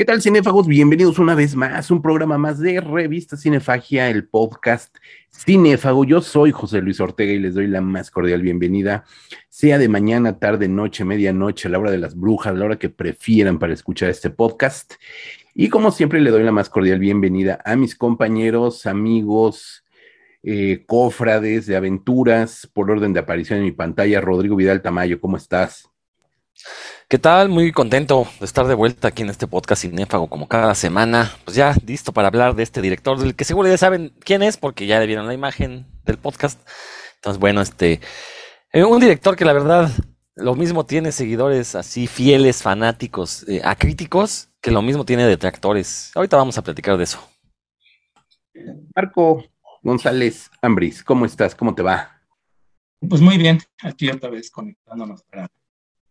¿Qué tal, cinéfagos? Bienvenidos una vez más, un programa más de Revista Cinefagia, el podcast Cinéfago. Yo soy José Luis Ortega y les doy la más cordial bienvenida, sea de mañana, tarde, noche, medianoche, a la hora de las brujas, a la hora que prefieran para escuchar este podcast. Y como siempre, le doy la más cordial bienvenida a mis compañeros, amigos, eh, cofrades de aventuras, por orden de aparición en mi pantalla. Rodrigo Vidal Tamayo, ¿cómo estás? ¿Qué tal? Muy contento de estar de vuelta aquí en este podcast cinéfago como cada semana. Pues ya listo para hablar de este director del que seguro ya saben quién es porque ya le vieron la imagen del podcast. Entonces, bueno, este eh, un director que la verdad lo mismo tiene seguidores así fieles, fanáticos, eh, acríticos, que lo mismo tiene detractores. Ahorita vamos a platicar de eso. Marco González Ambris, ¿cómo estás? ¿Cómo te va? Pues muy bien, aquí otra vez conectándonos para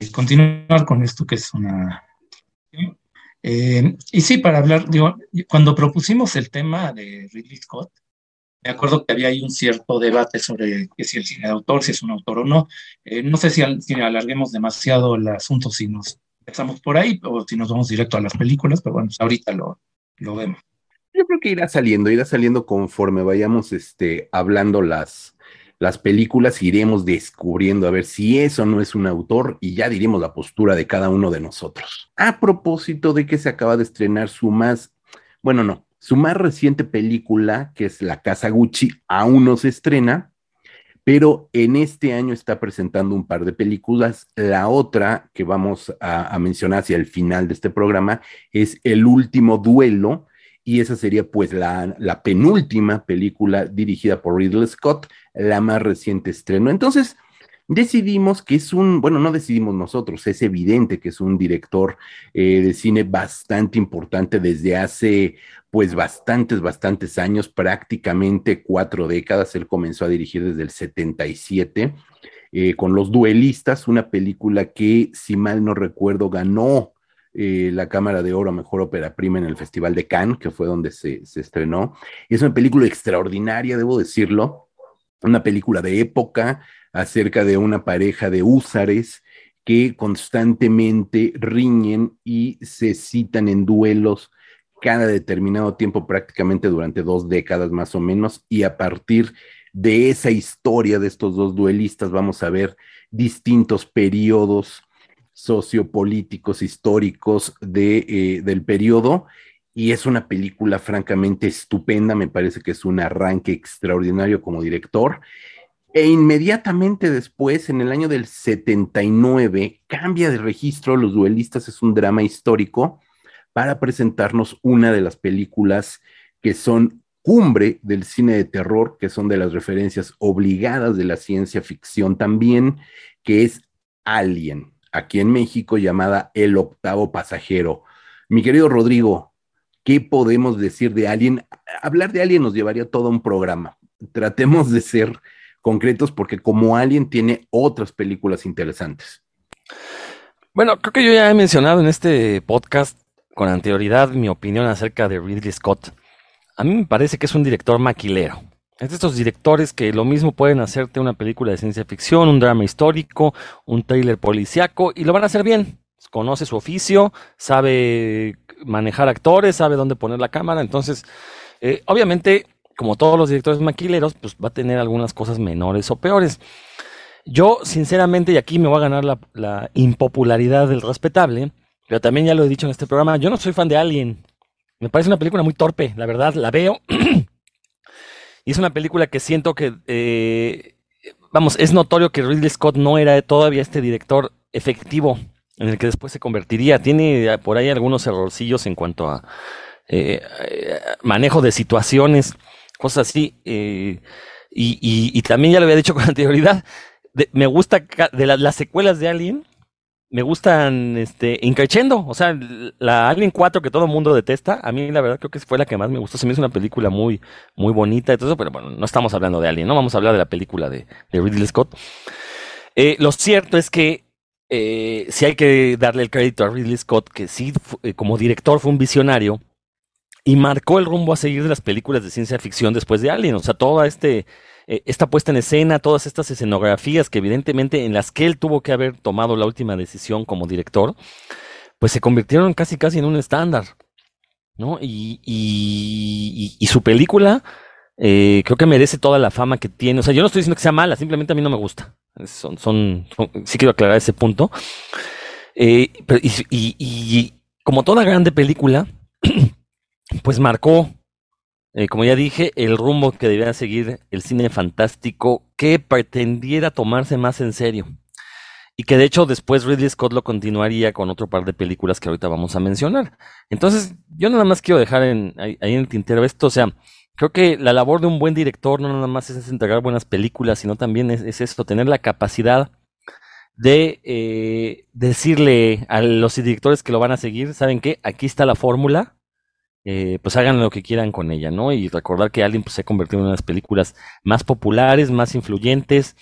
continuar con esto que es una... Eh, y sí, para hablar, digo, cuando propusimos el tema de Ridley Scott, me acuerdo que había ahí un cierto debate sobre si el cine de autor, si es un autor o no. Eh, no sé si, si, alarguemos demasiado el asunto si nos empezamos por ahí o si nos vamos directo a las películas, pero bueno, pues ahorita lo, lo vemos. Yo creo que irá saliendo, irá saliendo conforme vayamos este, hablando las, las películas iremos descubriendo a ver si eso no es un autor y ya diremos la postura de cada uno de nosotros. A propósito de que se acaba de estrenar su más, bueno, no, su más reciente película, que es La Casa Gucci, aún no se estrena, pero en este año está presentando un par de películas. La otra que vamos a, mencionar hacia el final de este programa es El último duelo, y esa sería pues la, la, penúltima película dirigida por Ridley Scott, la más reciente estreno. Entonces, decidimos que es un, bueno, no decidimos nosotros, es evidente que es un director eh, de cine bastante importante desde hace pues bastantes, bastantes años, prácticamente cuatro décadas. Él comenzó a dirigir desde el 77 eh, con Los Duelistas, una película que, si mal no recuerdo, ganó eh, la Cámara de Oro Mejor Ópera Prima en el Festival de Cannes, que fue donde se, se estrenó. Es una película extraordinaria, debo decirlo, una película de época acerca de una pareja de húsares que constantemente riñen y se citan en duelos cada determinado tiempo, prácticamente durante dos décadas más o menos, y a partir de esa historia de estos dos duelistas vamos a ver distintos periodos sociopolíticos, históricos de, eh, del periodo. Y es una película francamente estupenda, me parece que es un arranque extraordinario como director. E inmediatamente después, en el año del 79, cambia de registro Los Duelistas, es un drama histórico, para presentarnos una de las películas que son cumbre del cine de terror, que son de las referencias obligadas de la ciencia ficción también, que es Alien aquí en México llamada El octavo pasajero. Mi querido Rodrigo, ¿qué podemos decir de Alien? Hablar de Alien nos llevaría todo un programa. Tratemos de ser concretos porque como Alien tiene otras películas interesantes. Bueno, creo que yo ya he mencionado en este podcast con anterioridad mi opinión acerca de Ridley Scott. A mí me parece que es un director maquilero. Es de estos directores que lo mismo pueden hacerte una película de ciencia ficción, un drama histórico, un thriller policiaco y lo van a hacer bien. Conoce su oficio, sabe manejar actores, sabe dónde poner la cámara. Entonces, eh, obviamente, como todos los directores maquileros, pues va a tener algunas cosas menores o peores. Yo, sinceramente, y aquí me voy a ganar la, la impopularidad del respetable, pero también ya lo he dicho en este programa, yo no soy fan de Alien. Me parece una película muy torpe, la verdad, la veo Y es una película que siento que, eh, vamos, es notorio que Ridley Scott no era todavía este director efectivo en el que después se convertiría. Tiene por ahí algunos errorcillos en cuanto a eh, manejo de situaciones, cosas así. Eh, y, también ya lo había dicho con anterioridad. me gusta de las secuelas de Alien, me gustan este increchendo, o sea, la Alien 4 que todo el mundo detesta, a mí la verdad creo que fue la que más me gustó, se me hizo una película muy muy bonita eso, pero bueno, no estamos hablando de Alien, no vamos a hablar de la película de, Ridley Scott. Eh, lo cierto es que eh, sí hay que darle el crédito a Ridley Scott, que sí, eh, como director fue un visionario y marcó el rumbo a seguir de las películas de ciencia ficción después de Alien, o sea, toda este eh, esta puesta en escena, todas estas escenografías que evidentemente en las que él tuvo que haber tomado la última decisión como director, pues se convirtieron casi casi en un estándar, ¿no? Y, y, su película eh, creo que merece toda la fama que tiene. O sea, yo no estoy diciendo que sea mala, simplemente a mí no me gusta. Son, son, sí quiero aclarar ese punto. Eh, y, como toda grande película, pues marcó, eh, como ya dije, el rumbo que debía seguir el cine fantástico que pretendiera tomarse más en serio. Y que de hecho después Ridley Scott lo continuaría con otro par de películas que ahorita vamos a mencionar. Entonces, yo nada más quiero dejar en, ahí, en el tintero esto, o sea, creo que la labor de un buen director no nada más es entregar buenas películas, sino también es, esto, tener la capacidad de eh, decirle a los directores que lo van a seguir, ¿saben qué? Aquí está la fórmula, eh, pues hagan lo que quieran con ella, ¿no? Y recordar que Alien pues, se ha convertido en una de las películas más populares, más influyentes,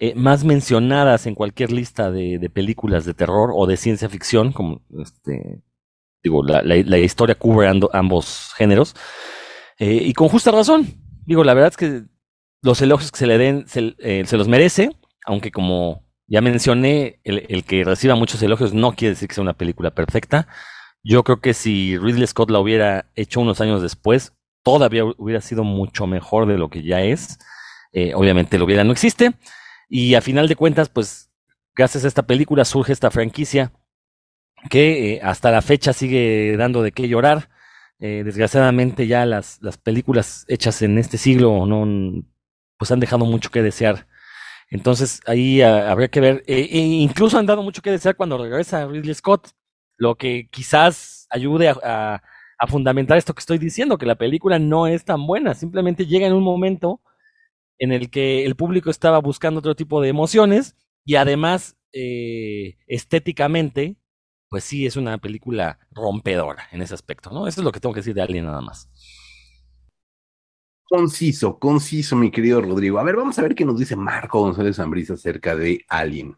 eh, más mencionadas en cualquier lista de, películas de terror o de ciencia ficción, como este, digo, la, historia cubre ambos géneros, eh, y con justa razón. Digo, la verdad es que los elogios que se le den se, eh, los merece, aunque como ya mencioné, el, el, que reciba muchos elogios no quiere decir que sea una película perfecta. Yo creo que si Ridley Scott la hubiera hecho unos años después, todavía hubiera sido mucho mejor de lo que ya es. obviamente lo hubiera no existe, y a final de cuentas, pues, gracias a esta película surge esta franquicia que eh, hasta la fecha sigue dando de qué llorar. Eh, desgraciadamente ya las, las películas hechas en este siglo no pues han dejado mucho que desear. Entonces ahí habría que ver, eh, e incluso han dado mucho que desear cuando regresa Ridley Scott, lo que quizás ayude a, a, fundamentar esto que estoy diciendo, que la película no es tan buena, simplemente llega en un momento en el que el público estaba buscando otro tipo de emociones y además eh, estéticamente, pues sí es una película rompedora en ese aspecto, ¿no? Eso es lo que tengo que decir de Alien nada más. Conciso, conciso, mi querido Rodrigo. A ver, vamos a ver qué nos dice Marco González Zambrisa acerca de Alien.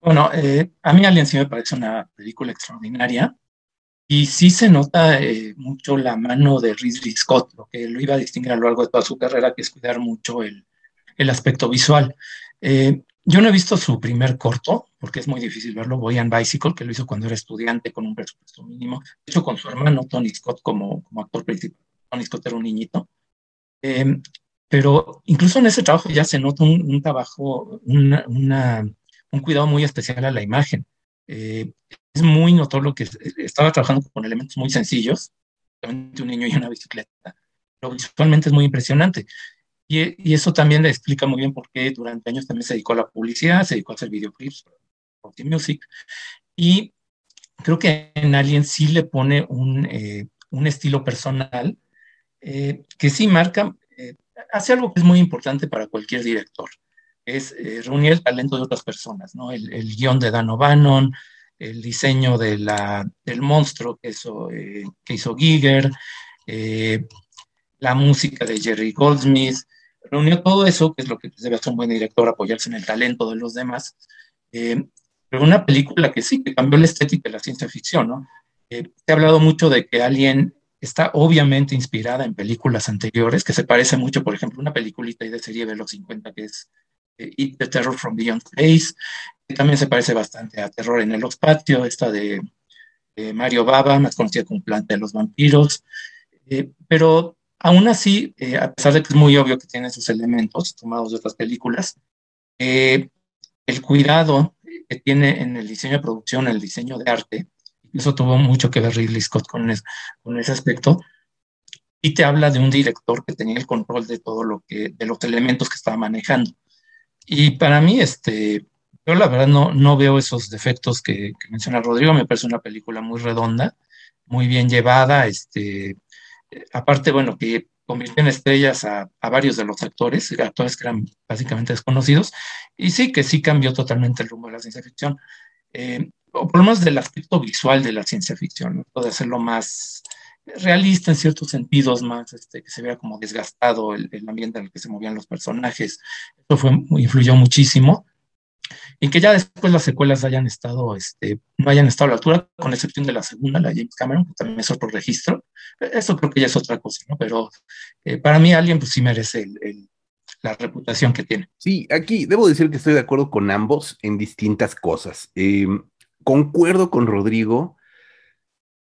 Bueno, eh, a mí Alien sí me parece una película extraordinaria. Y sí se nota eh, mucho la mano de Ridley Scott, lo que lo iba a distinguir a lo largo de toda su carrera, que es cuidar mucho el, el aspecto visual. Eh, yo no he visto su primer corto, porque es muy difícil verlo, Boy and Bicycle, que lo hizo cuando era estudiante con un presupuesto mínimo, de hecho con su hermano Tony Scott como, como actor principal. Tony Scott era un niñito. Eh, pero incluso en ese trabajo ya se nota un, trabajo, una, un cuidado muy especial a la imagen. Eh, es muy notorio que estaba trabajando con elementos muy sencillos, un niño y una bicicleta, pero visualmente es muy impresionante. Y, eso también le explica muy bien por qué durante años también se dedicó a la publicidad, se dedicó a hacer videoclips Music. Y creo que en Alien sí le pone un, eh, un estilo personal eh, que sí marca, eh, hace algo que es muy importante para cualquier director, es reunir el talento de otras personas, ¿no? El, el guion de Dan O'Bannon, el diseño de la, del monstruo que hizo, eh, que hizo Giger, eh, la música de Jerry Goldsmith, reunió todo eso, que es lo que debe hacer un buen director, apoyarse en el talento de los demás. Eh, pero una película que sí, que cambió la estética de la ciencia ficción, ¿no? te he hablado mucho de que Alien está obviamente inspirada en películas anteriores, que se parece mucho, por ejemplo, una peliculita de serie de los 50 que es The Terror from Beyond Space, que también se parece bastante a Terror en el Patio, esta de, Mario Baba, más conocida como Planta de los Vampiros. Eh, pero aún así, eh, a pesar de que es muy obvio que tiene esos elementos tomados de otras películas, eh, el cuidado que tiene en el diseño de producción, el diseño de arte, eso tuvo mucho que ver Ridley Scott con, con ese aspecto, y te habla de un director que tenía el control de todo lo que, de los elementos que estaba manejando. Y para mí, este, yo la verdad no, no veo esos defectos que, menciona Rodrigo, me parece una película muy redonda, muy bien llevada, este, aparte, bueno, que convirtió en estrellas a, varios de los actores, actores que eran básicamente desconocidos, y sí que sí cambió totalmente el rumbo de la ciencia ficción, eh, o por lo menos del aspecto visual de la ciencia ficción, ¿no? puede hacerlo más, realista en ciertos sentidos, más este, que se vea como desgastado el, ambiente en el que se movían los personajes. Eso fue, influyó muchísimo. Y que ya después las secuelas hayan estado, este, no hayan estado a la altura, con excepción de la segunda, la James Cameron, que también es otro registro. Eso creo que ya es otra cosa, ¿no? Pero eh, para mí alguien pues sí merece la reputación que tiene. Sí, aquí debo decir que estoy de acuerdo con ambos en distintas cosas. Eh, concuerdo con Rodrigo.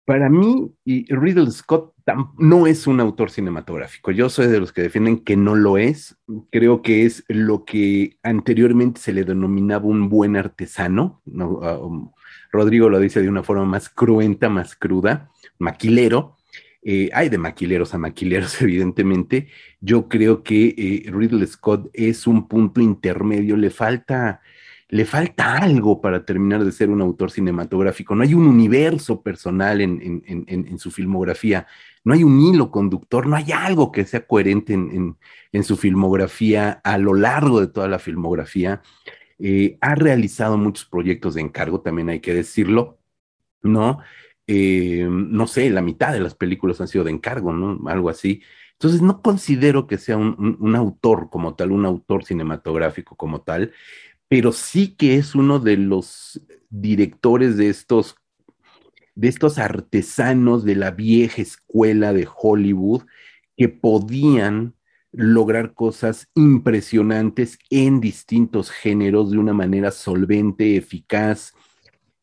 Para mí, y Riddle Scott no es un autor cinematográfico. Yo soy de los que defienden que no lo es. Creo que es lo que anteriormente se le denominaba un buen artesano. Ah, um, Rodrigo lo dice de una forma más cruenta, más cruda, maquilero. Eh, hay de maquileros a maquileros, evidentemente. Yo creo que eh, Ridley Scott es un punto intermedio. Le falta le falta algo para terminar de ser un autor cinematográfico. No hay un universo personal en, su filmografía, no hay un hilo conductor, no hay algo que sea coherente en, su filmografía a lo largo de toda la filmografía. Eh, ha realizado muchos proyectos de encargo, también hay que decirlo, ¿no? Eh, no sé, la mitad de las películas han sido de encargo, ¿no? Algo así. Entonces, no considero que sea un autor como tal, un autor cinematográfico como tal pero sí que es uno de los directores de estos, de estos artesanos de la vieja escuela de Hollywood que podían lograr cosas impresionantes en distintos géneros de una manera solvente, eficaz,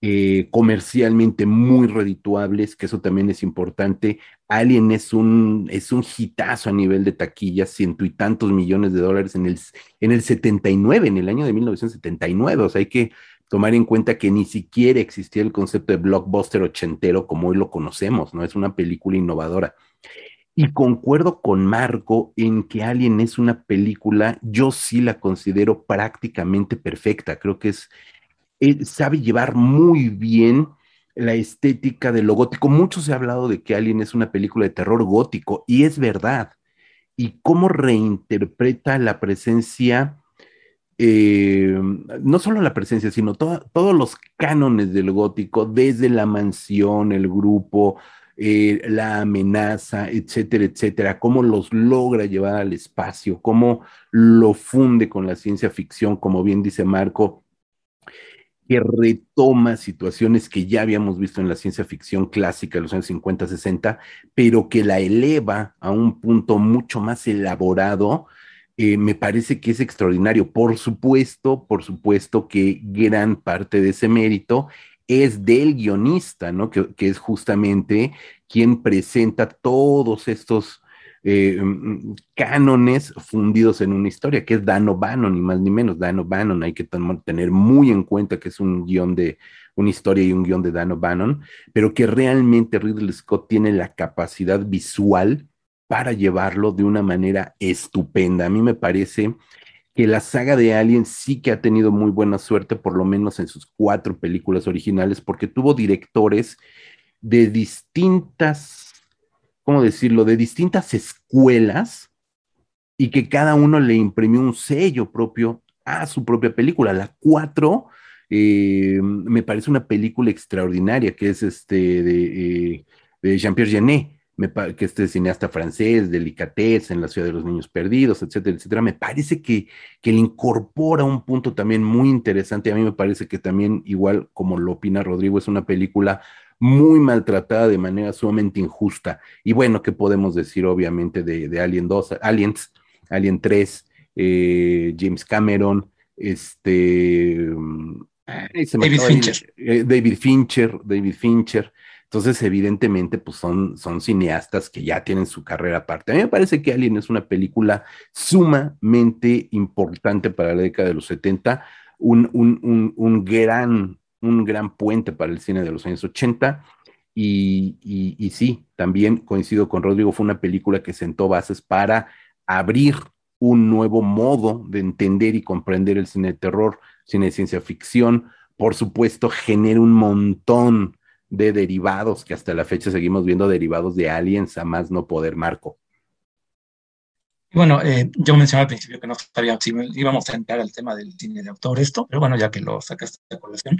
eh, comercialmente muy redituables, que eso también es importante. Alien es un, es un hitazo a nivel de taquilla, ciento y tantos millones de dólares en el, en el 79, en el año de 1979. O sea, hay que tomar en cuenta que ni siquiera existía el concepto de blockbuster ochentero como hoy lo conocemos, ¿no? Es una película innovadora. Y concuerdo con Marco en que Alien es una película, yo sí la considero prácticamente perfecta. Creo que es sabe llevar muy bien la estética de lo gótico. Mucho se ha hablado de que Alien es una película de terror gótico, y es verdad. Y cómo reinterpreta la presencia, eh, no solo la presencia, sino todos los cánones del gótico, desde la mansión, el grupo, eh, la amenaza, etcétera, etcétera, cómo los logra llevar al espacio, cómo lo funde con la ciencia ficción, como bien dice Marco, que retoma situaciones que ya habíamos visto en la ciencia ficción clásica de los años 50, 60, pero que la eleva a un punto mucho más elaborado, eh, me parece que es extraordinario. Por supuesto, por supuesto que gran parte de ese mérito es del guionista, ¿no? Que, que es justamente quien presenta todos estos eh, mm, cánones fundidos en una historia, que es Dan O'Bannon, ni más ni menos. Dan O'Bannon, hay que tener muy en cuenta que es un guion de una historia y un guion de Dan O'Bannon, pero que realmente Ridley Scott tiene la capacidad visual para llevarlo de una manera estupenda. A mí me parece que la saga de Alien sí que ha tenido muy buena suerte, por lo menos en sus cuatro películas originales, porque tuvo directores de distintas ¿cómo decirlo?, de distintas escuelas y que cada uno le imprimió un sello propio a su propia película. La 4 eh, me parece una película extraordinaria, que es este de, eh, Jean-Pierre Genet, que este cineasta francés, Delicatez, en la ciudad de los niños perdidos, etcétera, etcétera. Me parece que, que le incorpora un punto también muy interesante. A mí me parece que también, igual como lo opina Rodrigo, es una película muy maltratada de manera sumamente injusta. Y bueno, ¿qué podemos decir obviamente de, Alien 2, Aliens, Alien 3, eh, James Cameron, este... David Fincher. Eh, David Fincher, David Fincher. Entonces, evidentemente, pues son, son cineastas que ya tienen su carrera aparte. A mí me parece que Alien es una película sumamente importante para la década de los 70, un, un, un gran un gran puente para el cine de los años 80. Y, sí, también coincido con Rodrigo, fue una película que sentó bases para abrir un nuevo modo de entender y comprender el cine de terror, cine de ciencia ficción. Por supuesto, genera un montón de derivados que hasta la fecha seguimos viendo derivados de Aliens a más no poder, Marco. Bueno, eh, yo mencioné al principio que no sabía si íbamos a entrar al tema del cine de autor esto, pero bueno, ya que lo sacaste de colación,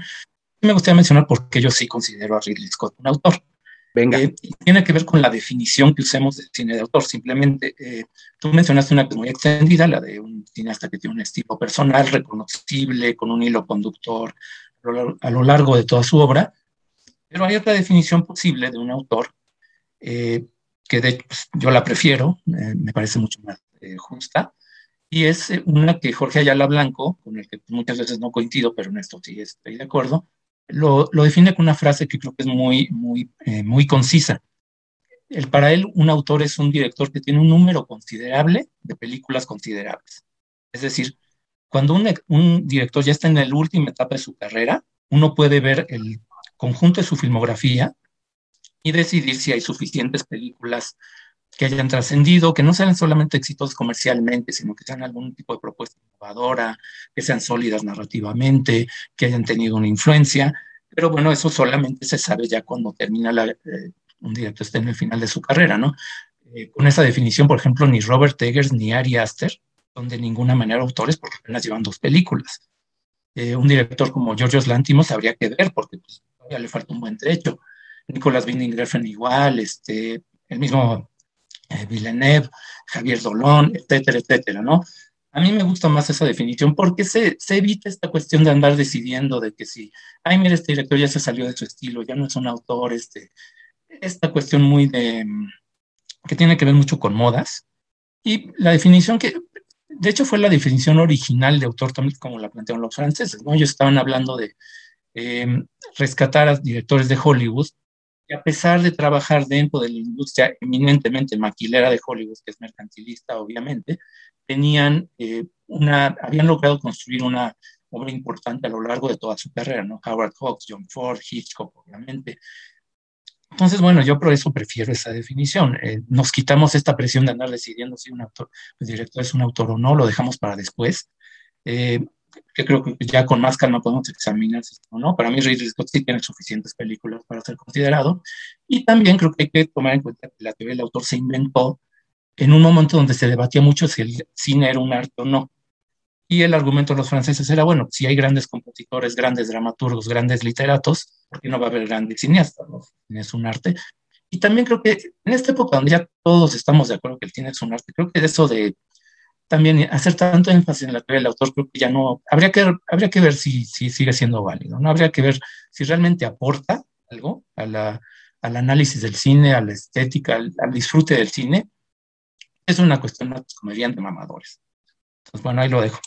me gustaría mencionar por qué yo sí considero a Ridley Scott un autor. Venga. Eh, tiene que ver con la definición que usemos del cine de autor. Simplemente, eh, tú mencionaste una que muy extendida, la de un cineasta que tiene un estilo personal, reconocible, con un hilo conductor a lo largo de toda su obra. Pero hay otra definición posible de un autor que de hecho pues, yo la prefiero, me parece mucho más eh, justa, y es eh, una que Jorge Ayala Blanco, con el que muchas veces no coincido, pero en esto sí estoy de acuerdo, lo, define con una frase que creo que es muy, muy, eh, muy concisa. El, para él, un autor es un director que tiene un número considerable de películas considerables. Es decir, cuando un, un director ya está en la última etapa de su carrera, uno puede ver el conjunto de su filmografía y decidir si hay suficientes películas que hayan trascendido, que no sean solamente exitosos comercialmente, sino que sean algún tipo de propuesta innovadora, que sean sólidas narrativamente, que hayan tenido una influencia. Pero bueno, eso solamente se sabe ya cuando termina la, eh, un director esté en el final de su carrera, ¿no? Eh, con esa definición, por ejemplo, ni Robert Eggers ni Ari Aster son de ninguna manera autores porque apenas llevan dos películas. Eh, un director como Georgios Lantimos habría que ver porque pues, todavía le falta un buen trecho. Nicolás Winding Refn igual, este, el mismo eh, Villeneuve, Javier Dolón, etcétera, etcétera, ¿no? A mí me gusta más esa definición porque se, se, evita esta cuestión de andar decidiendo de que si, ay, mira, este director ya se salió de su estilo, ya no es un autor, este, esta cuestión muy de, que tiene que ver mucho con modas. Y la definición que, de hecho, fue la definición original de autor también como la plantearon los franceses, ¿no? Ellos estaban hablando de eh, rescatar a directores de Hollywood y a pesar de trabajar dentro de la industria eminentemente maquilera de Hollywood, que es mercantilista, obviamente, tenían eh, una, habían logrado construir una obra importante a lo largo de toda su carrera, ¿no? Howard Hawks, John Ford, Hitchcock, obviamente. Entonces, bueno, yo por eso prefiero esa definición. Eh, nos quitamos esta presión de andar decidiendo si un el director es un autor o no, lo dejamos para después. Eh, que creo que ya con más calma podemos examinar si no. Para mí Ridley Scott sí tiene suficientes películas para ser considerado. Y también creo que hay que tomar en cuenta que la teoría del autor se inventó en un momento donde se debatía mucho si el cine era un arte o no. Y el argumento de los franceses era, bueno, si hay grandes compositores, grandes dramaturgos, grandes literatos, ¿por qué no va a haber grandes cineastas? Es un arte. Y también creo que en esta época donde ya todos estamos de acuerdo que el cine es un arte, creo que eso de también hacer tanto énfasis en la teoría del autor, creo que ya no, habría que, habría que ver si, si sigue siendo válido, ¿no? Habría que ver si realmente aporta algo a al análisis del cine, a la estética, al, disfrute del cine. Es una cuestión como de mamadores. Entonces, bueno, ahí lo dejo.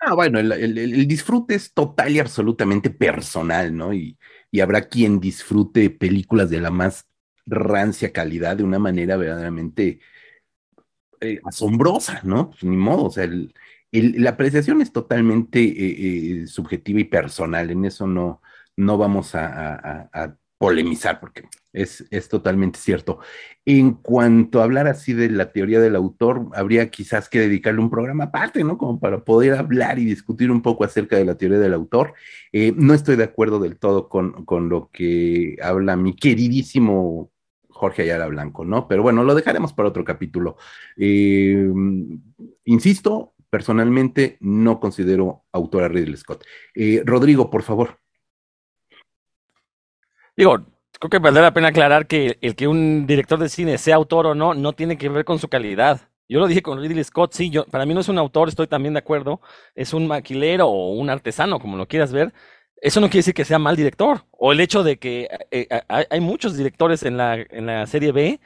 Ah, bueno, el, el, el, disfrute es total y absolutamente personal, ¿no? Y, y, habrá quien disfrute películas de la más rancia calidad de una manera verdaderamente eh, asombrosa, ¿no? Pues, ni modo, o sea, la apreciación es totalmente eh, eh, subjetiva y personal, en eso no, no vamos a, polemizar porque es, es, totalmente cierto. En cuanto a hablar así de la teoría del autor, habría quizás que dedicarle un programa aparte, ¿no? Como para poder hablar y discutir un poco acerca de la teoría del autor. no estoy de acuerdo del todo con, con lo que habla mi queridísimo Jorge Ayala Blanco, ¿no? Pero bueno, lo dejaremos para otro capítulo. Eh, insisto, personalmente no considero autor a Ridley Scott. Eh, Rodrigo, por favor. Digo, creo que vale la pena aclarar que el que un director de cine sea autor o no, no tiene que ver con su calidad. Yo lo dije con Ridley Scott, sí, yo, para mí no es un autor, estoy también de acuerdo, es un maquilero o un artesano, como lo quieras ver, eso no quiere decir que sea mal director. O el hecho de que eh, eh, hay, muchos directores en la, en la serie B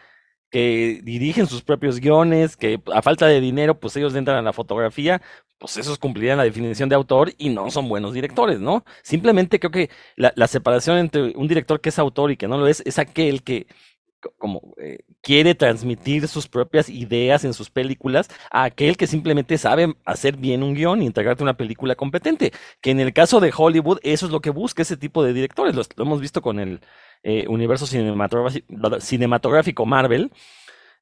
que dirigen sus propios guiones, que a falta de dinero, pues ellos entran a la fotografía, pues esos cumplirían la definición de autor y no son buenos directores, ¿no? Simplemente creo que la, la separación entre un director que es autor y que no lo es, es aquel que como eh, quiere transmitir sus propias ideas en sus películas a aquel que simplemente sabe hacer bien un guion y integrarte una película competente. Que en el caso de Hollywood, eso es lo que busca ese tipo de directores. Lo, hemos visto con el eh, universo cinematográfico, Marvel,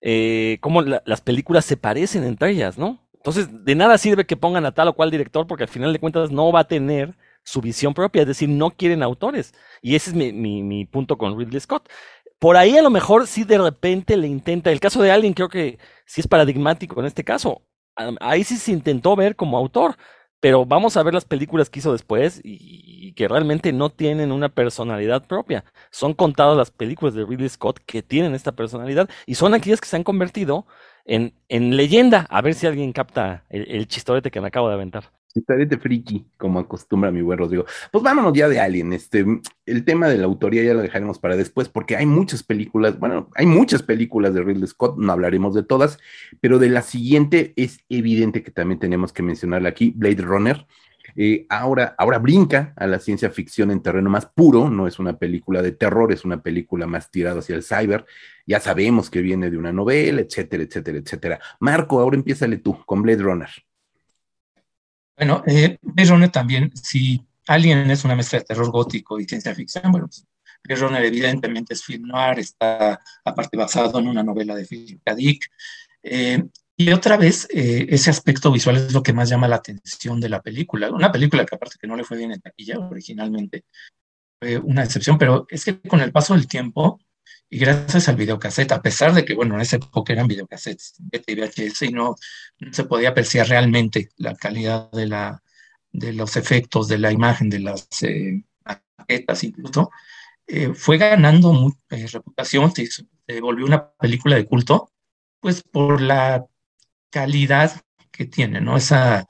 eh, cómo las películas se parecen entre ellas, ¿no? Entonces, de nada sirve que pongan a tal o cual director porque al final de cuentas no va a tener su visión propia, es decir, no quieren autores. Y ese es mi, mi punto con Ridley Scott por ahí a lo mejor sí de repente le intenta, el caso de alguien creo que sí es paradigmático en este caso, ahí sí se intentó ver como autor, pero vamos a ver las películas que hizo después y, que realmente no tienen una personalidad propia. Son contadas las películas de Ridley Scott que tienen esta personalidad y son aquellas que se han convertido en, en leyenda. A ver si alguien capta el, el chistorete que me acabo de aventar. Estaré friki, como acostumbra mi buen Rodrigo. Pues vámonos ya de Alien. Este, el tema de la autoría ya lo dejaremos para después, porque hay muchas películas, bueno, hay muchas películas de Ridley Scott, no hablaremos de todas, pero de la siguiente es evidente que también tenemos que mencionarla aquí, Blade Runner. Eh, ahora, ahora brinca a la ciencia ficción en terreno más puro, no es una película de terror, es una película más tirada hacia el cyber. Ya sabemos que viene de una novela, etcétera, etcétera, etcétera. Marco, ahora empiézale tú con Blade Runner. Bueno, eh, Runner también, si alguien es una mezcla de terror gótico y ciencia ficción, bueno, pues Runner evidentemente es film noir, está aparte basado en una novela de Philip K. Dick. Eh, y otra vez, eh, ese aspecto visual es lo que más llama la atención de la película. Una película que aparte que no le fue bien en taquilla originalmente, fue una excepción, pero es que con el paso del tiempo y gracias al videocassette, a pesar de que, bueno, en esa época eran videocassettes y no, se podía apreciar realmente la calidad de, la, de los efectos, de la imagen, de las eh, maquetas incluso, eh, fue ganando reputación, se, volvió una película de culto, pues por la calidad que tiene, ¿no? Esa,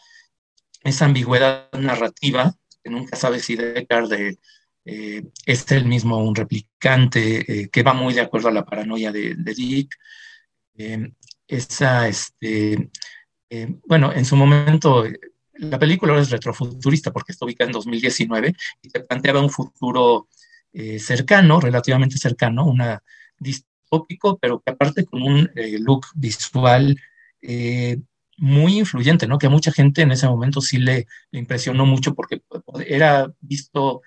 esa ambigüedad narrativa, que nunca sabe si Deckard de, eh, es el mismo un replicante, eh, que va muy de acuerdo a la paranoia de, Dick. Eh, esa, este, bueno, en su momento, la película es retrofuturista porque está ubicada en 2019 y se planteaba un futuro cercano, relativamente cercano, una distópico, pero que aparte con un look visual eh, muy influyente, ¿no? Que a mucha gente en ese momento sí le, impresionó mucho porque era visto,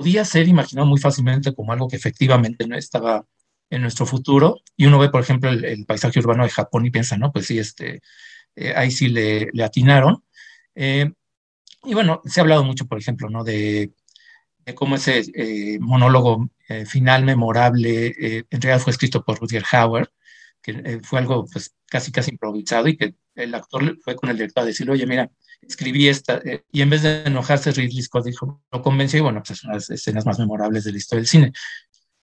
podía ser imaginado muy fácilmente como algo que efectivamente no estaba en nuestro futuro. Y uno ve, por ejemplo, el, paisaje urbano de Japón y piensa, no, pues sí, este, eh, ahí sí le, atinaron. Eh, y bueno, se ha hablado mucho, por ejemplo, ¿no? De, de cómo ese monólogo final memorable en realidad fue escrito por Rudyard Hauer que eh, fue algo pues casi casi improvisado y que el actor fue con el director a decirle, oye, mira, escribí esta, eh", y en vez de enojarse, Ridley Scott dijo, lo convenció y bueno, pues son las escenas más memorables de la historia del cine.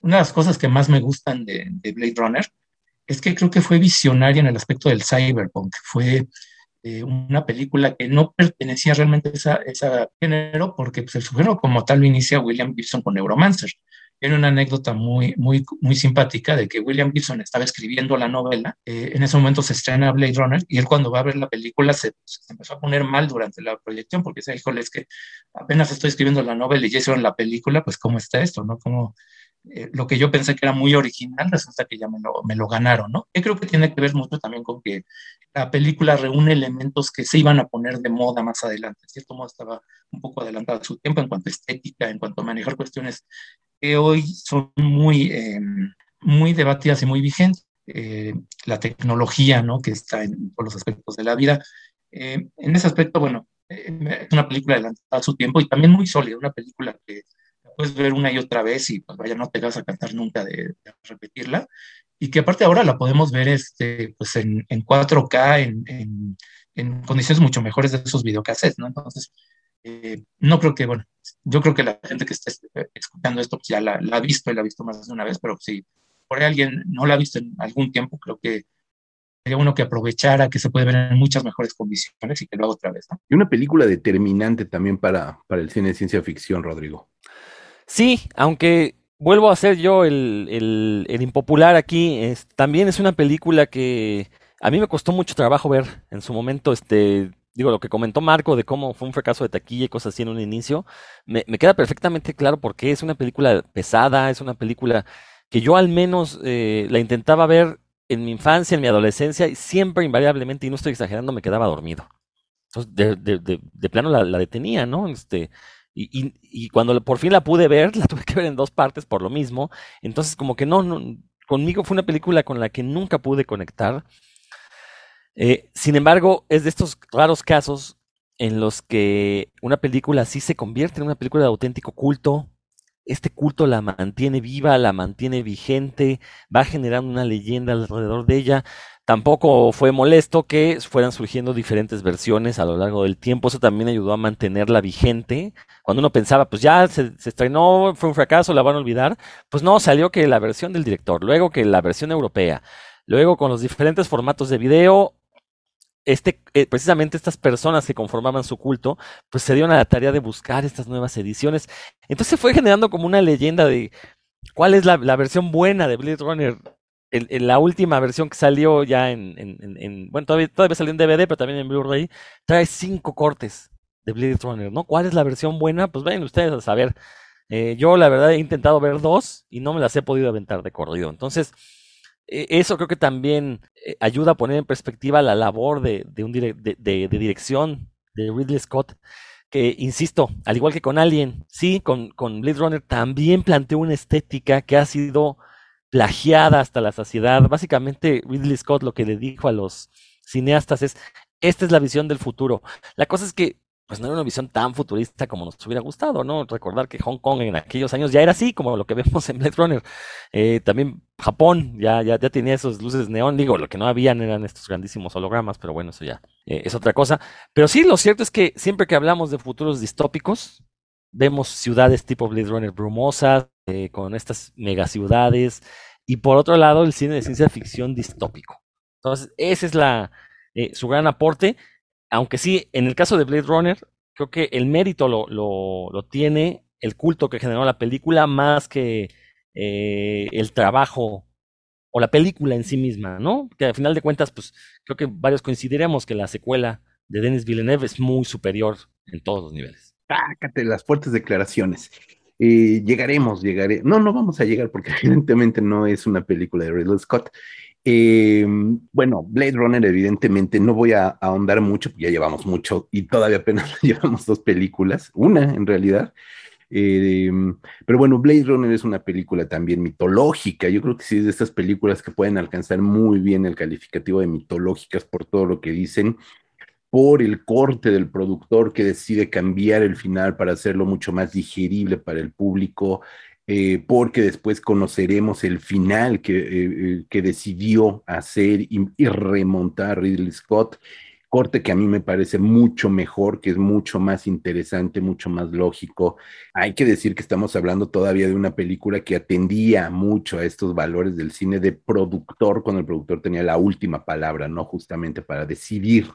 Una de las cosas que más me gustan de, Blade Runner es que creo que fue visionaria en el aspecto del cyberpunk, fue eh, una película que no pertenecía realmente a ese género, porque pues, el género como tal lo inicia William Gibson con Neuromancer. Tiene una anécdota muy, muy, muy simpática de que William Gibson estaba escribiendo la novela. Eh, en ese momento se estrena Blade Runner y él cuando va a ver la película se, empezó a poner mal durante la proyección porque dice, híjole, es que apenas estoy escribiendo la novela y ya hicieron la película, pues cómo está esto, ¿no? Como eh, lo que yo pensé que era muy original resulta que ya me lo, me lo ganaron, ¿no? Yo creo que tiene que ver mucho también con que la película reúne elementos que se iban a poner de moda más adelante. De cierto modo estaba un poco adelantada a su tiempo en cuanto a estética, en cuanto a manejar cuestiones que hoy son muy, eh, muy debatidas y muy vigentes. Eh, la tecnología, ¿no? Que está en todos los aspectos de la vida. Eh, en ese aspecto, bueno, es una película adelantada a su tiempo y también muy sólida, una película que puedes ver una y otra vez y pues vaya, no te vas a cantar nunca de, repetirla. Y que aparte ahora la podemos ver este, pues en, en 4K, en, en, en, condiciones mucho mejores de esos videocassettes, ¿no? Entonces, eh, no creo que, bueno, yo creo que la gente que está escuchando esto pues ya la, ha visto y la ha visto más de una vez, pero si por ahí alguien no la ha visto en algún tiempo, creo que sería uno que aprovechara, que se puede ver en muchas mejores condiciones y que lo haga otra vez. Y una película determinante también para, para el cine de ciencia ficción, Rodrigo. Sí, aunque vuelvo a ser yo el, el, impopular aquí, es, también es una película que a mí me costó mucho trabajo ver en su momento, este, digo, lo que comentó Marco de cómo fue un fracaso de taquilla y cosas así en un inicio, me, queda perfectamente claro porque es una película pesada, es una película que yo al menos eh, la intentaba ver en mi infancia, en mi adolescencia, y siempre invariablemente, y no estoy exagerando, me quedaba dormido. Entonces, de, de, plano la, la, detenía, ¿no? Este, y, y, y, cuando por fin la pude ver, la tuve que ver en dos partes por lo mismo. Entonces, como que no, no conmigo fue una película con la que nunca pude conectar. Eh, sin embargo, es de estos raros casos en los que una película sí se convierte en una película de auténtico culto. Este culto la mantiene viva, la mantiene vigente, va generando una leyenda alrededor de ella. Tampoco fue molesto que fueran surgiendo diferentes versiones a lo largo del tiempo. Eso también ayudó a mantenerla vigente. Cuando uno pensaba, pues ya se, se, estrenó, fue un fracaso, la van a olvidar. Pues no, salió que la versión del director, luego que la versión europea, luego con los diferentes formatos de video, este, eh, precisamente estas personas que conformaban su culto, pues se dieron a la tarea de buscar estas nuevas ediciones. Entonces fue generando como una leyenda de cuál es la, versión buena de Blade Runner. En, la última versión que salió ya en, en, bueno, todavía, todavía salió en DVD, pero también en Blu-ray, trae cinco cortes de Blade Runner, ¿no? ¿Cuál es la versión buena? Pues ven ustedes a saber. Eh, yo la verdad he intentado ver dos y no me las he podido aventar de corrido. Entonces, eso creo que también eh, ayuda a poner en perspectiva la labor de, un de, dirección de Ridley Scott, que, insisto, al igual que con Alien, sí, con, con Blade Runner también planteó una estética que ha sido plagiada hasta la saciedad. Básicamente, Ridley Scott lo que le dijo a los cineastas es, esta es la visión del futuro. La cosa es que pues no era una visión tan futurista como nos hubiera gustado, ¿no? Recordar que Hong Kong en aquellos años ya era así, como lo que vemos en Blade Runner. Eh, también Japón ya, ya, ya tenía esos luces neón, digo, lo que no habían eran estos grandísimos hologramas, pero bueno, eso ya eh, es otra cosa. Pero sí, lo cierto es que siempre que hablamos de futuros distópicos, vemos ciudades tipo Blade Runner brumosas, eh, con estas megaciudades, y por otro lado, el cine de ciencia ficción distópico. Entonces, ese es la, su gran aporte aunque sí, en el caso de Blade Runner, creo que el mérito lo, lo, tiene el culto que generó la película más que eh, el trabajo o la película en sí misma, ¿no? Que al final de cuentas, pues creo que varios coincidiremos que la secuela de Denis Villeneuve es muy superior en todos los niveles. Sácate las fuertes declaraciones. Eh, llegaremos, llegaré. No, no vamos a llegar porque evidentemente no es una película de Ridley Scott. Eh, bueno, Blade Runner, evidentemente, no voy a, ahondar mucho, ya llevamos mucho y todavía apenas llevamos dos películas, una en realidad. Eh, pero bueno, Blade Runner es una película también mitológica. Yo creo que sí es de estas películas que pueden alcanzar muy bien el calificativo de mitológicas por todo lo que dicen, por el corte del productor que decide cambiar el final para hacerlo mucho más digerible para el público, eh, porque después conoceremos el final que, eh, que decidió hacer y, remontar Ridley Scott, corte que a mí me parece mucho mejor, que es mucho más interesante, mucho más lógico. Hay que decir que estamos hablando todavía de una película que atendía mucho a estos valores del cine de productor, cuando el productor tenía la última palabra, ¿no? Justamente para decidir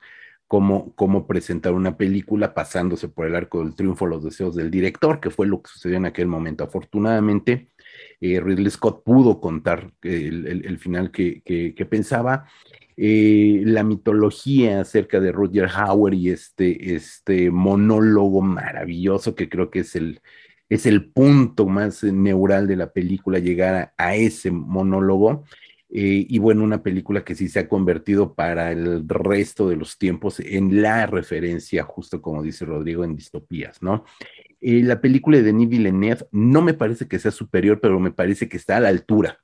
cómo, presentar una película pasándose por el arco del triunfo los deseos del director, que fue lo que sucedió en aquel momento. Afortunadamente, eh, Ridley Scott pudo contar el, final que, pensaba. Eh, la mitología acerca de Roger Hauer y este, este monólogo maravilloso que creo que es el, es el punto más neural de la película, llegar a ese monólogo. Eh, y bueno, una película que sí se ha convertido para el resto de los tiempos en la referencia, justo como dice Rodrigo, en distopías, ¿no? Eh, la película de Denis Villeneuve no me parece que sea superior, pero me parece que está a la altura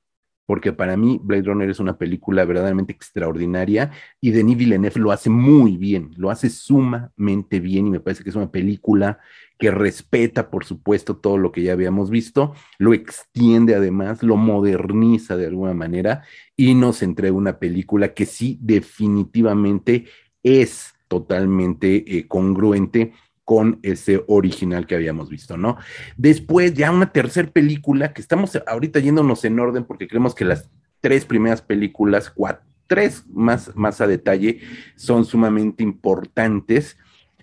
porque para mí Blade Runner es una película verdaderamente extraordinaria y Denis Villeneuve lo hace muy bien, lo hace sumamente bien y me parece que es una película que respeta, por supuesto, todo lo que ya habíamos visto, lo extiende además, lo moderniza de alguna manera y nos entrega una película que sí definitivamente es totalmente eh, congruente con ese original que habíamos visto, ¿no? Después ya una tercera película que estamos ahorita yéndonos en orden porque creemos que las tres primeras películas, tres más, más a detalle, son sumamente importantes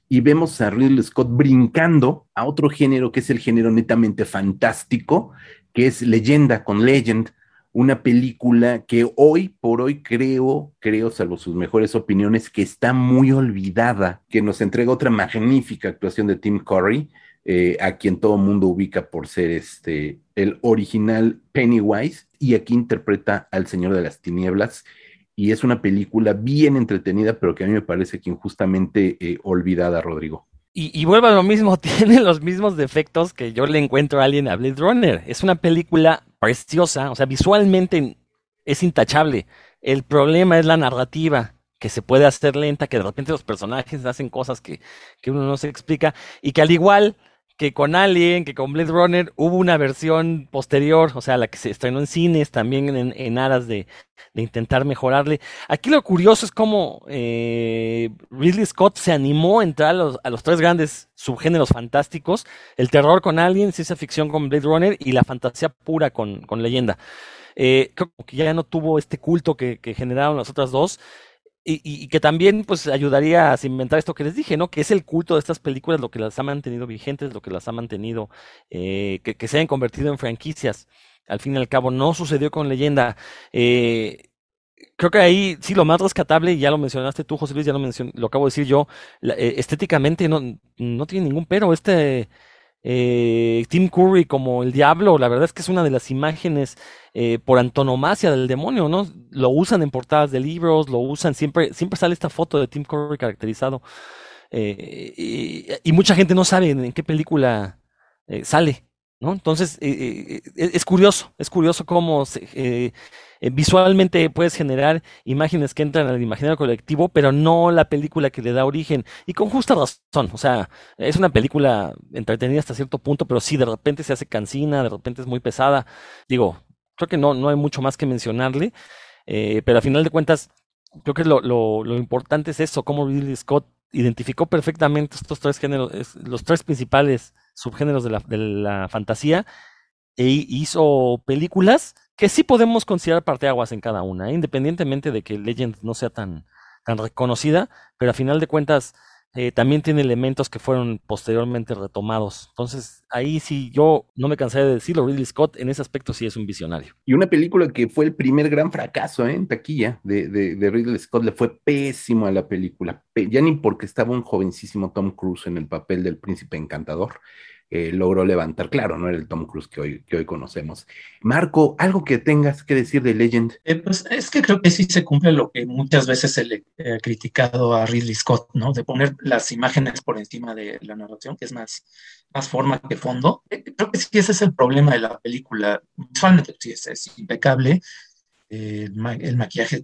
y vemos a Ridley Scott brincando a otro género que es el género netamente fantástico, que es leyenda con Legend, una película que hoy por hoy creo, creo, salvo sus mejores opiniones, que está muy olvidada, que nos entrega otra magnífica actuación de Tim Curry, eh, a quien todo mundo ubica por ser este, el original Pennywise, y aquí interpreta al Señor de las Tinieblas, y es una película bien entretenida, pero que a mí me parece que injustamente eh, olvidada, Rodrigo. Y, y, vuelvo a lo mismo, tiene los mismos defectos que yo le encuentro a alguien a Blade Runner. Es una película preciosa, o sea, visualmente es intachable. El problema es la narrativa, que se puede hacer lenta, que de repente los personajes hacen cosas que, que uno no se explica, y que al igual que con Alien, que con Blade Runner, hubo una versión posterior, o sea, la que se estrenó en cines, también en, aras de, intentar mejorarle. Aquí lo curioso es cómo eh, Ridley Scott se animó a entrar a los, tres grandes subgéneros fantásticos, el terror con Alien, ciencia ficción con Blade Runner y la fantasía pura con, con leyenda. Eh, creo que ya no tuvo este culto que generaron las otras dos. Y, que también pues ayudaría a inventar esto que les dije, ¿no? Que es el culto de estas películas lo que las ha mantenido vigentes, lo que las ha mantenido, eh, que, se hayan convertido en franquicias. Al fin y al cabo, no sucedió con leyenda. Eh, creo que ahí sí lo más rescatable, y ya lo mencionaste tú, José Luis, ya lo, lo acabo de decir yo, eh, estéticamente no, no tiene ningún pero. Este eh, Tim Curry como el diablo, la verdad es que es una de las imágenes eh, por antonomasia del demonio, ¿no? Lo usan en portadas de libros, lo usan, siempre, siempre sale esta foto de Tim Curry caracterizado. y, mucha gente no sabe en, qué película sale, ¿no? Entonces, es curioso, es curioso cómo se, eh, visualmente puedes generar imágenes que entran al imaginario colectivo, pero no la película que le da origen. Y con justa razón, o sea, es una película entretenida hasta cierto punto, pero sí, de repente se hace cansina, de repente es muy pesada. Digo, creo que no, no hay mucho más que mencionarle, eh, pero a final de cuentas, creo que lo, lo, lo importante es eso, cómo Ridley Scott identificó perfectamente estos tres géneros, los tres principales subgéneros de la, de la fantasía, e hizo películas que sí podemos considerar parteaguas en cada una, ¿eh? independientemente de que Legend no sea tan, tan reconocida, pero a final de cuentas eh, también tiene elementos que fueron posteriormente retomados. Entonces, ahí sí, yo no me cansaré de decirlo, Ridley Scott en ese aspecto sí es un visionario. Y una película que fue el primer gran fracaso ¿eh? en taquilla de, de, de, Ridley Scott, le fue pésimo a la película, ya ni porque estaba un jovencísimo Tom Cruise en el papel del príncipe encantador. Eh, logró levantar. Claro, no era el Tom Cruise que hoy, que hoy conocemos. Marco, ¿algo que tengas que decir de Legend? Eh, pues es que creo que sí se cumple lo que muchas veces se le ha criticado a Ridley Scott, ¿no? De poner las imágenes por encima de la narración, que es más, más forma que fondo. Eh, creo que sí ese es el problema de la película. Visualmente sí es, impecable. el maquillaje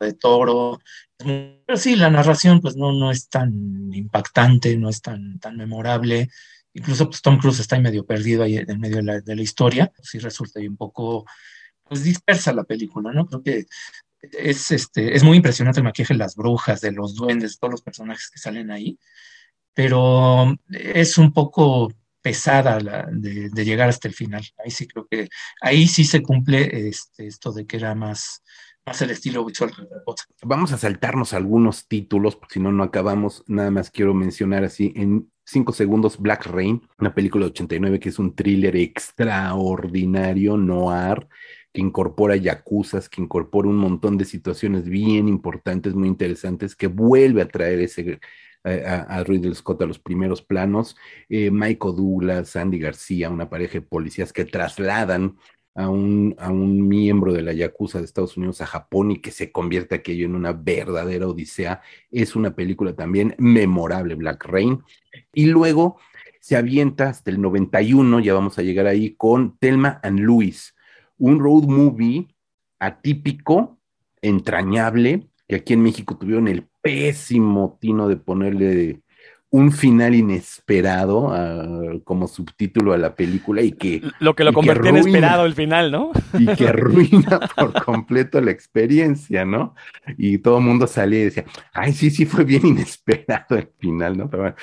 de toro. Pero sí, la narración pues no, no es tan impactante, no es tan, tan memorable. Incluso pues, Tom Cruise está ahí medio perdido ahí en medio de la, de historia. Sí resulta ahí un poco pues, dispersa la película, ¿no? Creo que es, este, es muy impresionante el maquillaje de las brujas, de los duendes, de todos los personajes que salen ahí, pero es un poco pesada la, de, de, llegar hasta el final. Ahí sí creo que, ahí sí se cumple este, esto de que era más, el estilo visual. Vamos a saltarnos algunos títulos, porque si no, no acabamos. Nada más quiero mencionar así en cinco segundos Black Rain, una película de 89 que es un thriller extraordinario, noir, que incorpora yacuzas, que incorpora un montón de situaciones bien importantes, muy interesantes, que vuelve a traer ese a, a Ridley Scott a los primeros planos, eh, Michael Douglas, Andy García, una pareja de policías que trasladan a un, a un miembro de la Yakuza de Estados Unidos a Japón y que se convierte aquello en una verdadera odisea. Es una película también memorable, Black Rain. Y luego se avienta hasta el 91, ya vamos a llegar ahí, con Telma and Louis, un road movie atípico, entrañable, que aquí en México tuvieron el pésimo tino de ponerle un final inesperado uh, como subtítulo a la película y que... Lo que lo convirtió en esperado el final, ¿no? Y que arruina por completo la experiencia, ¿no? Y todo el mundo salía y decía, ay, sí, sí, fue bien inesperado el final, ¿no? Pero bueno,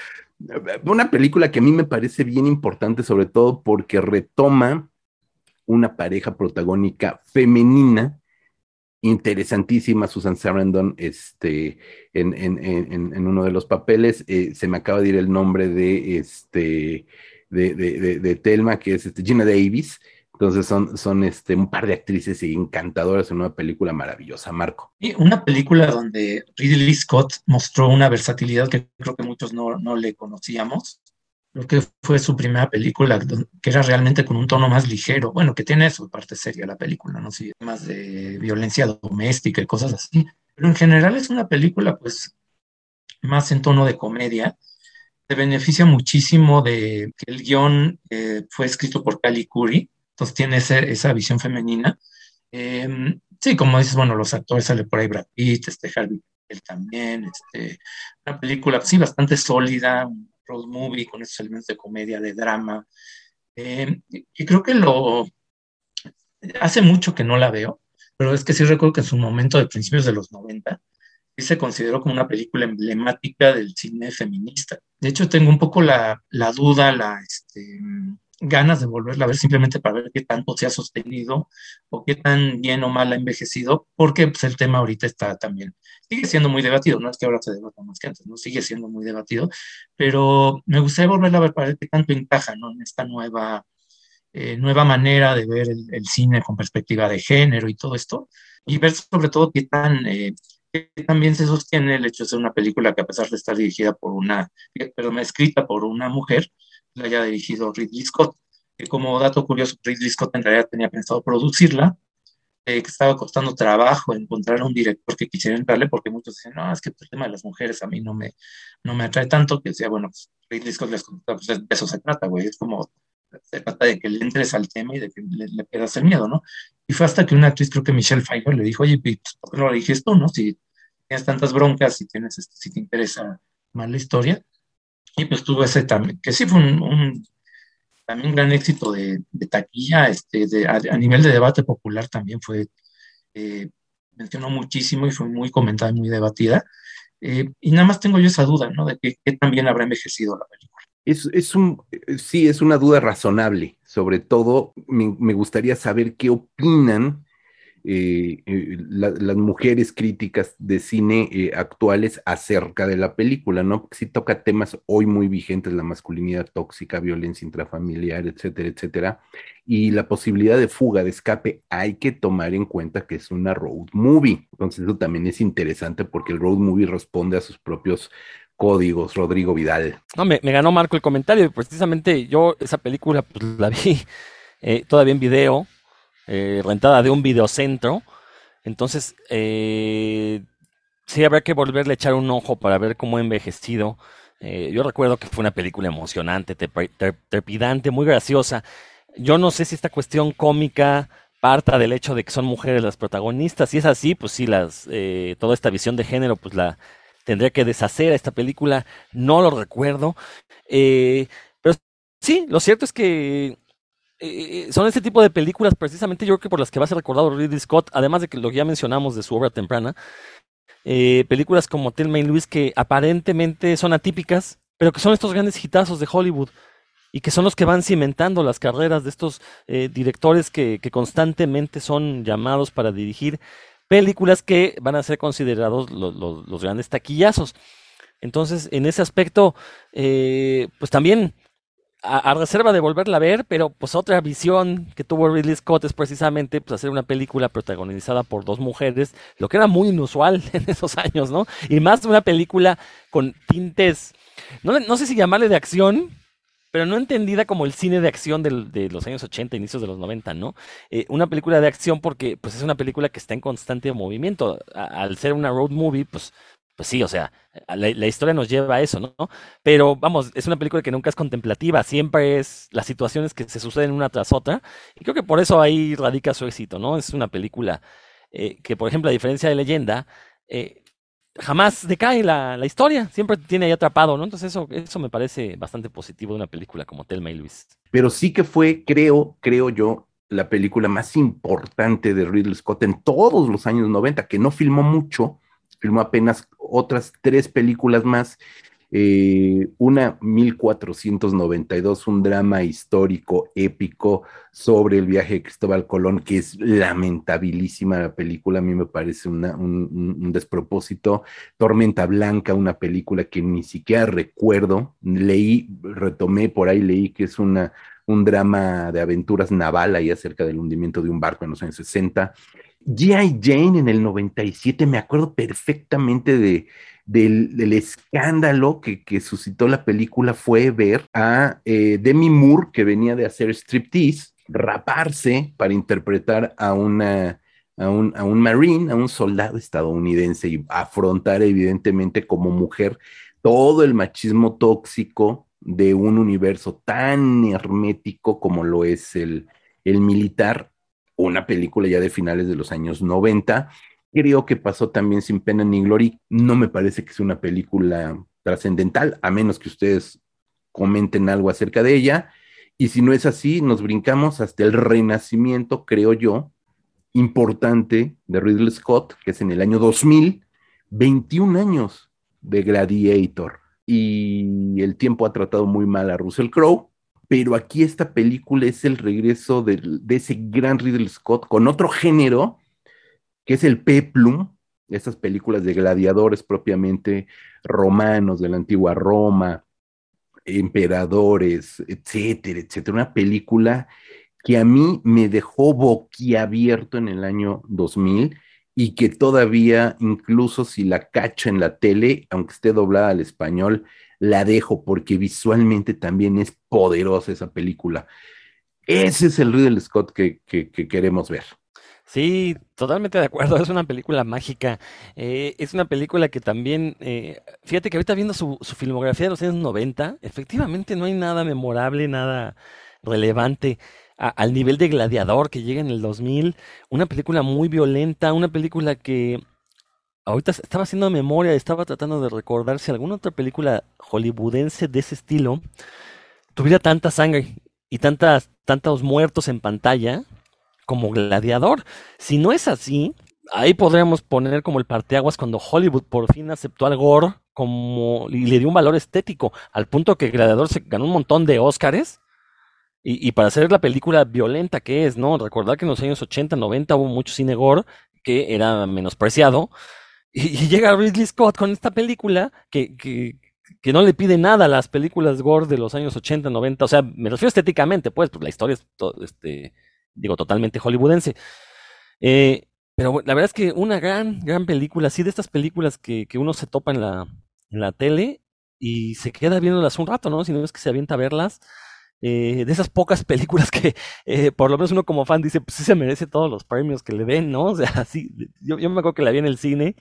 una película que a mí me parece bien importante, sobre todo porque retoma una pareja protagónica femenina interesantísima Susan Sarandon este, en, en, en, uno de los papeles. Eh, se me acaba de ir el nombre de, este, de, Telma, que es este, Gina Davis. Entonces son, son este, un par de actrices encantadoras en una película maravillosa, Marco. Y una película donde Ridley Scott mostró una versatilidad que creo que muchos no, no le conocíamos creo que fue su primera película que era realmente con un tono más ligero, bueno, que tiene su parte seria la película, ¿no? Sí, más de violencia doméstica y cosas así, pero en general es una película pues más en tono de comedia, se beneficia muchísimo de que el guion eh, fue escrito por Cali Curry, entonces tiene esa visión femenina. Em, sí, como dices, bueno, los actores sale por ahí Brad Pitt, este Harvey él también, este, una película sí bastante sólida, road movie con esos elementos de comedia, de drama. Eh, y creo que lo... Hace mucho que no la veo, pero es que sí recuerdo que en su momento de principios de los 90 sí se consideró como una película emblemática del cine feminista. De hecho, tengo un poco la, la duda, la, este, ganas de volverla a ver simplemente para ver qué tanto se ha sostenido o qué tan bien o mal ha envejecido, porque pues, el tema ahorita está también, sigue siendo muy debatido, no es que ahora se debata más que antes, no sigue siendo muy debatido, pero me gustaría volverla a ver para ver qué tanto encaja ¿no? en esta nueva, eh, nueva manera de ver el, cine con perspectiva de género y todo esto. y ver sobre todo qué tan, eh, también se sostiene el hecho de ser una película que a pesar de estar dirigida por una, perdón, escrita por una mujer, la haya dirigido Ridley Scott. Que como dato curioso, Ridley Scott en realidad tenía pensado producirla, eh, que estaba costando trabajo encontrar un director que quisiera entrarle, porque muchos decían, no, es que el tema de las mujeres a mí no me, no me atrae tanto, que decía, bueno, pues Ridley Scott les contaba, pues de eso se trata, güey, es como, se trata de que le entres al tema y de que le, le pierdas el miedo, ¿no? Y fue hasta que una actriz, creo que Michelle Pfeiffer, le dijo, oye, pues, ¿por qué no lo dijiste tú, no? Si tienes tantas broncas, si, tienes, este, si te interesa más la historia. Y pues tuvo ese también, que sí fue un, también un gran éxito de, taquilla, este, de, a, nivel de debate popular también fue, eh, mencionó muchísimo y fue muy comentada y muy debatida. Eh, y nada más tengo yo esa duda, ¿no? De que, también habrá envejecido la película. Es, es, un, sí, es una duda razonable. Sobre todo, me, me gustaría saber qué opinan eh, eh, las mujeres críticas de cine eh, actuales acerca de la película, ¿no? Sí toca temas hoy muy vigentes, la masculinidad tóxica, violencia intrafamiliar, etcétera, etcétera, y la posibilidad de fuga, de escape, hay que tomar en cuenta que es una road movie. Entonces eso también es interesante porque el road movie responde a sus propios códigos, Rodrigo Vidal. No, me, ganó Marco el comentario, precisamente yo esa película pues la vi todavía en video, eh, rentada de un videocentro. Entonces, eh, sí habrá que volverle a echar un ojo para ver cómo ha envejecido. Eh, yo recuerdo que fue una película emocionante, trepidante, muy graciosa. Yo no sé si esta cuestión cómica parta del hecho de que son mujeres las protagonistas. Si es así, pues sí, las, eh, toda esta visión de género, pues la tendría que deshacer a esta película. No lo recuerdo. pero sí, lo cierto es que eh, son ese tipo de películas precisamente yo creo que por las que va a ser recordado Ridley Scott, además de que lo que ya mencionamos de su obra temprana, eh, películas como Thelma y Luis que aparentemente son atípicas, pero que son estos grandes hitazos de Hollywood y que son los que van cimentando las carreras de estos eh, directores que, constantemente son llamados para dirigir películas que van a ser considerados los grandes taquillazos. Entonces, en ese aspecto, pues también a, reserva de volverla a ver, pero pues otra visión que tuvo Ridley Scott es precisamente pues, hacer una película protagonizada por dos mujeres, lo que era muy inusual en esos años, ¿no? Y más una película con tintes, no, no sé si llamarle de acción, pero no entendida como el cine de acción de los años 80, inicios de los 90, ¿no? Eh, una película de acción porque pues es una película que está en constante movimiento. al ser una road movie, pues pues sí, o sea, la, historia nos lleva a eso, ¿no? Pero vamos, es una película que nunca es contemplativa, siempre es las situaciones que se suceden una tras otra, y creo que por eso ahí radica su éxito, ¿no? Es una película eh, que, por ejemplo, a diferencia de Leyenda, eh, jamás decae la, la, historia, siempre tiene ahí atrapado, ¿no? Entonces eso, eso me parece bastante positivo de una película como Telma y Luis. Pero sí que fue, creo, creo yo, la película más importante de Ridley Scott en todos los años 90, que no filmó mucho, filmó apenas otras tres películas más. Eh, una 1492, un drama histórico épico sobre el viaje de Cristóbal Colón, que es lamentabilísima la película, a mí me parece un, despropósito. Tormenta Blanca, una película que ni siquiera recuerdo, leí, retomé por ahí, leí que es una, un drama de aventuras naval ahí acerca del hundimiento de un barco en los años 60. G.I. Jane en el 97, me acuerdo perfectamente de, del, escándalo que, suscitó la película, fue ver a eh, Demi Moore, que venía de hacer striptease, raparse para interpretar a. A un, a un marine, a un soldado estadounidense y afrontar evidentemente como mujer todo el machismo tóxico de un universo tan hermético como lo es el, el militar una película ya de finales de los años 90. Creo que pasó también sin pena ni gloria. No me parece que sea una película trascendental, a menos que ustedes comenten algo acerca de ella. Y si no es así, nos brincamos hasta el renacimiento, creo yo, importante de Ridley Scott, que es en el año 2000, 21 años de Gladiator. Y el tiempo ha tratado muy mal a Russell Crowe, pero aquí esta película es el regreso de, ese gran Ridley Scott con otro género, que es el peplum, estas películas de gladiadores propiamente romanos de la antigua Roma, emperadores, etcétera, etcétera. Una película que a mí me dejó boquiabierto en el año 2000 y que todavía, incluso si la cacho en la tele, aunque esté doblada al español, la dejo porque visualmente también es poderosa esa película. Ese es el Ridley Scott que, que, queremos ver. Sí, totalmente de acuerdo. Es una película mágica. Eh, es una película que también, eh, fíjate que ahorita viendo su, su, filmografía de los años 90, efectivamente no hay nada memorable, nada relevante al nivel de Gladiador que llega en el 2000. Una película muy violenta, una película que ahorita estaba haciendo memoria, estaba tratando de recordar si alguna otra película hollywoodense de ese estilo tuviera tanta sangre y tantas, tantos muertos en pantalla como Gladiador. Si no es así, ahí podríamos poner como el parteaguas cuando Hollywood por fin aceptó al gore como y le dio un valor estético, al punto que Gladiador se ganó un montón de Óscares. Y, para hacer la película violenta que es, ¿no? Recordar que en los años 80, 90 hubo mucho cine gore que era menospreciado. Y, llega Ridley Scott con esta película que, que, que no le pide nada a las películas gore de los años 80, 90, o sea, me refiero estéticamente, pues, pues la historia es, este, digo, totalmente hollywoodense. Eh, pero la verdad es que una gran, gran película, así de estas películas que, que uno se topa en la, en la tele y se queda viéndolas un rato, ¿no? Si no es que se avienta a verlas. Eh, de esas pocas películas que eh, por lo menos uno como fan dice, pues sí se merece todos los premios que le den, ¿no? O sea, sí, yo, yo me acuerdo que la vi en el cine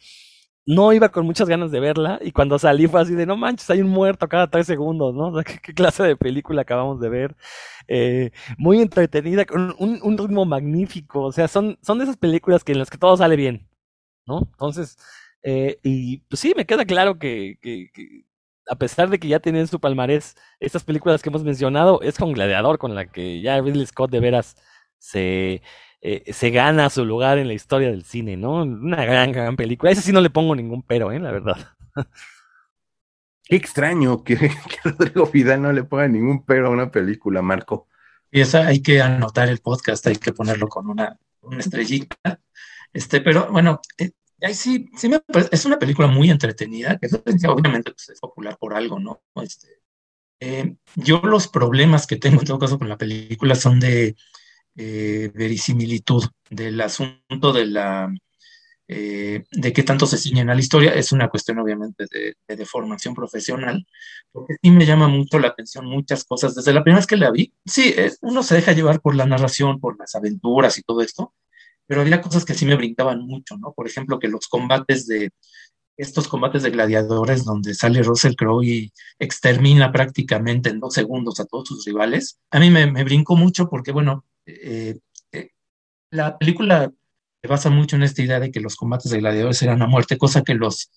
no iba con muchas ganas de verla y cuando salí fue así de no manches, hay un muerto cada tres segundos, ¿no? ¿qué, clase de película acabamos de ver? Eh, muy entretenida, con un, ritmo magnífico, o sea, son, son de esas películas que en las que todo sale bien, ¿no? Entonces, y pues sí, me queda claro que, a pesar de que ya tienen su palmarés estas películas que hemos mencionado, es con Gladiador con la que ya Ridley Scott de veras se eh, se gana su lugar en la historia del cine, ¿no? Una gran, gran película. A ese sí no le pongo ningún pero, ¿eh? La verdad. Qué extraño que, Rodrigo Vidal no le ponga ningún pero a una película, Marco. Y esa hay que anotar el podcast, hay que ponerlo con una, estrellita. Este, pero bueno, eh, ahí sí, sí me es una película muy entretenida, que obviamente pues, es popular por algo, ¿no? Este, eh, yo los problemas que tengo en todo caso con la película son de eh, verisimilitud del asunto de la eh, de qué tanto se ciñen a la historia es una cuestión obviamente de, formación profesional, porque sí me llama mucho la atención muchas cosas. Desde la primera vez que la vi, sí, eh, uno se deja llevar por la narración, por las aventuras y todo esto, pero había cosas que sí me brincaban mucho, ¿no? Por ejemplo, que los combates de, estos combates de gladiadores donde sale Russell Crowe y extermina prácticamente en dos segundos a todos sus rivales, a mí me, me brincó mucho porque, bueno, eh, eh, la película se basa mucho en esta idea de que los combates de gladiadores eran a muerte, cosa que los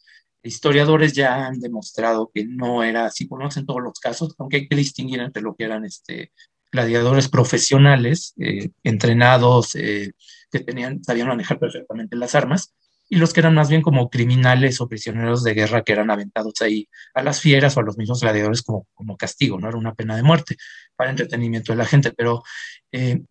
historiadores ya han demostrado que no era así, por en todos los casos, aunque hay que distinguir entre lo que eran este, gladiadores profesionales, eh, entrenados, que tenían, sabían manejar perfectamente las armas, y los que eran más bien como criminales o prisioneros de guerra que eran aventados ahí a las fieras o a los mismos gladiadores como, como castigo, ¿no? Era una pena de muerte para entretenimiento de la gente, pero eh,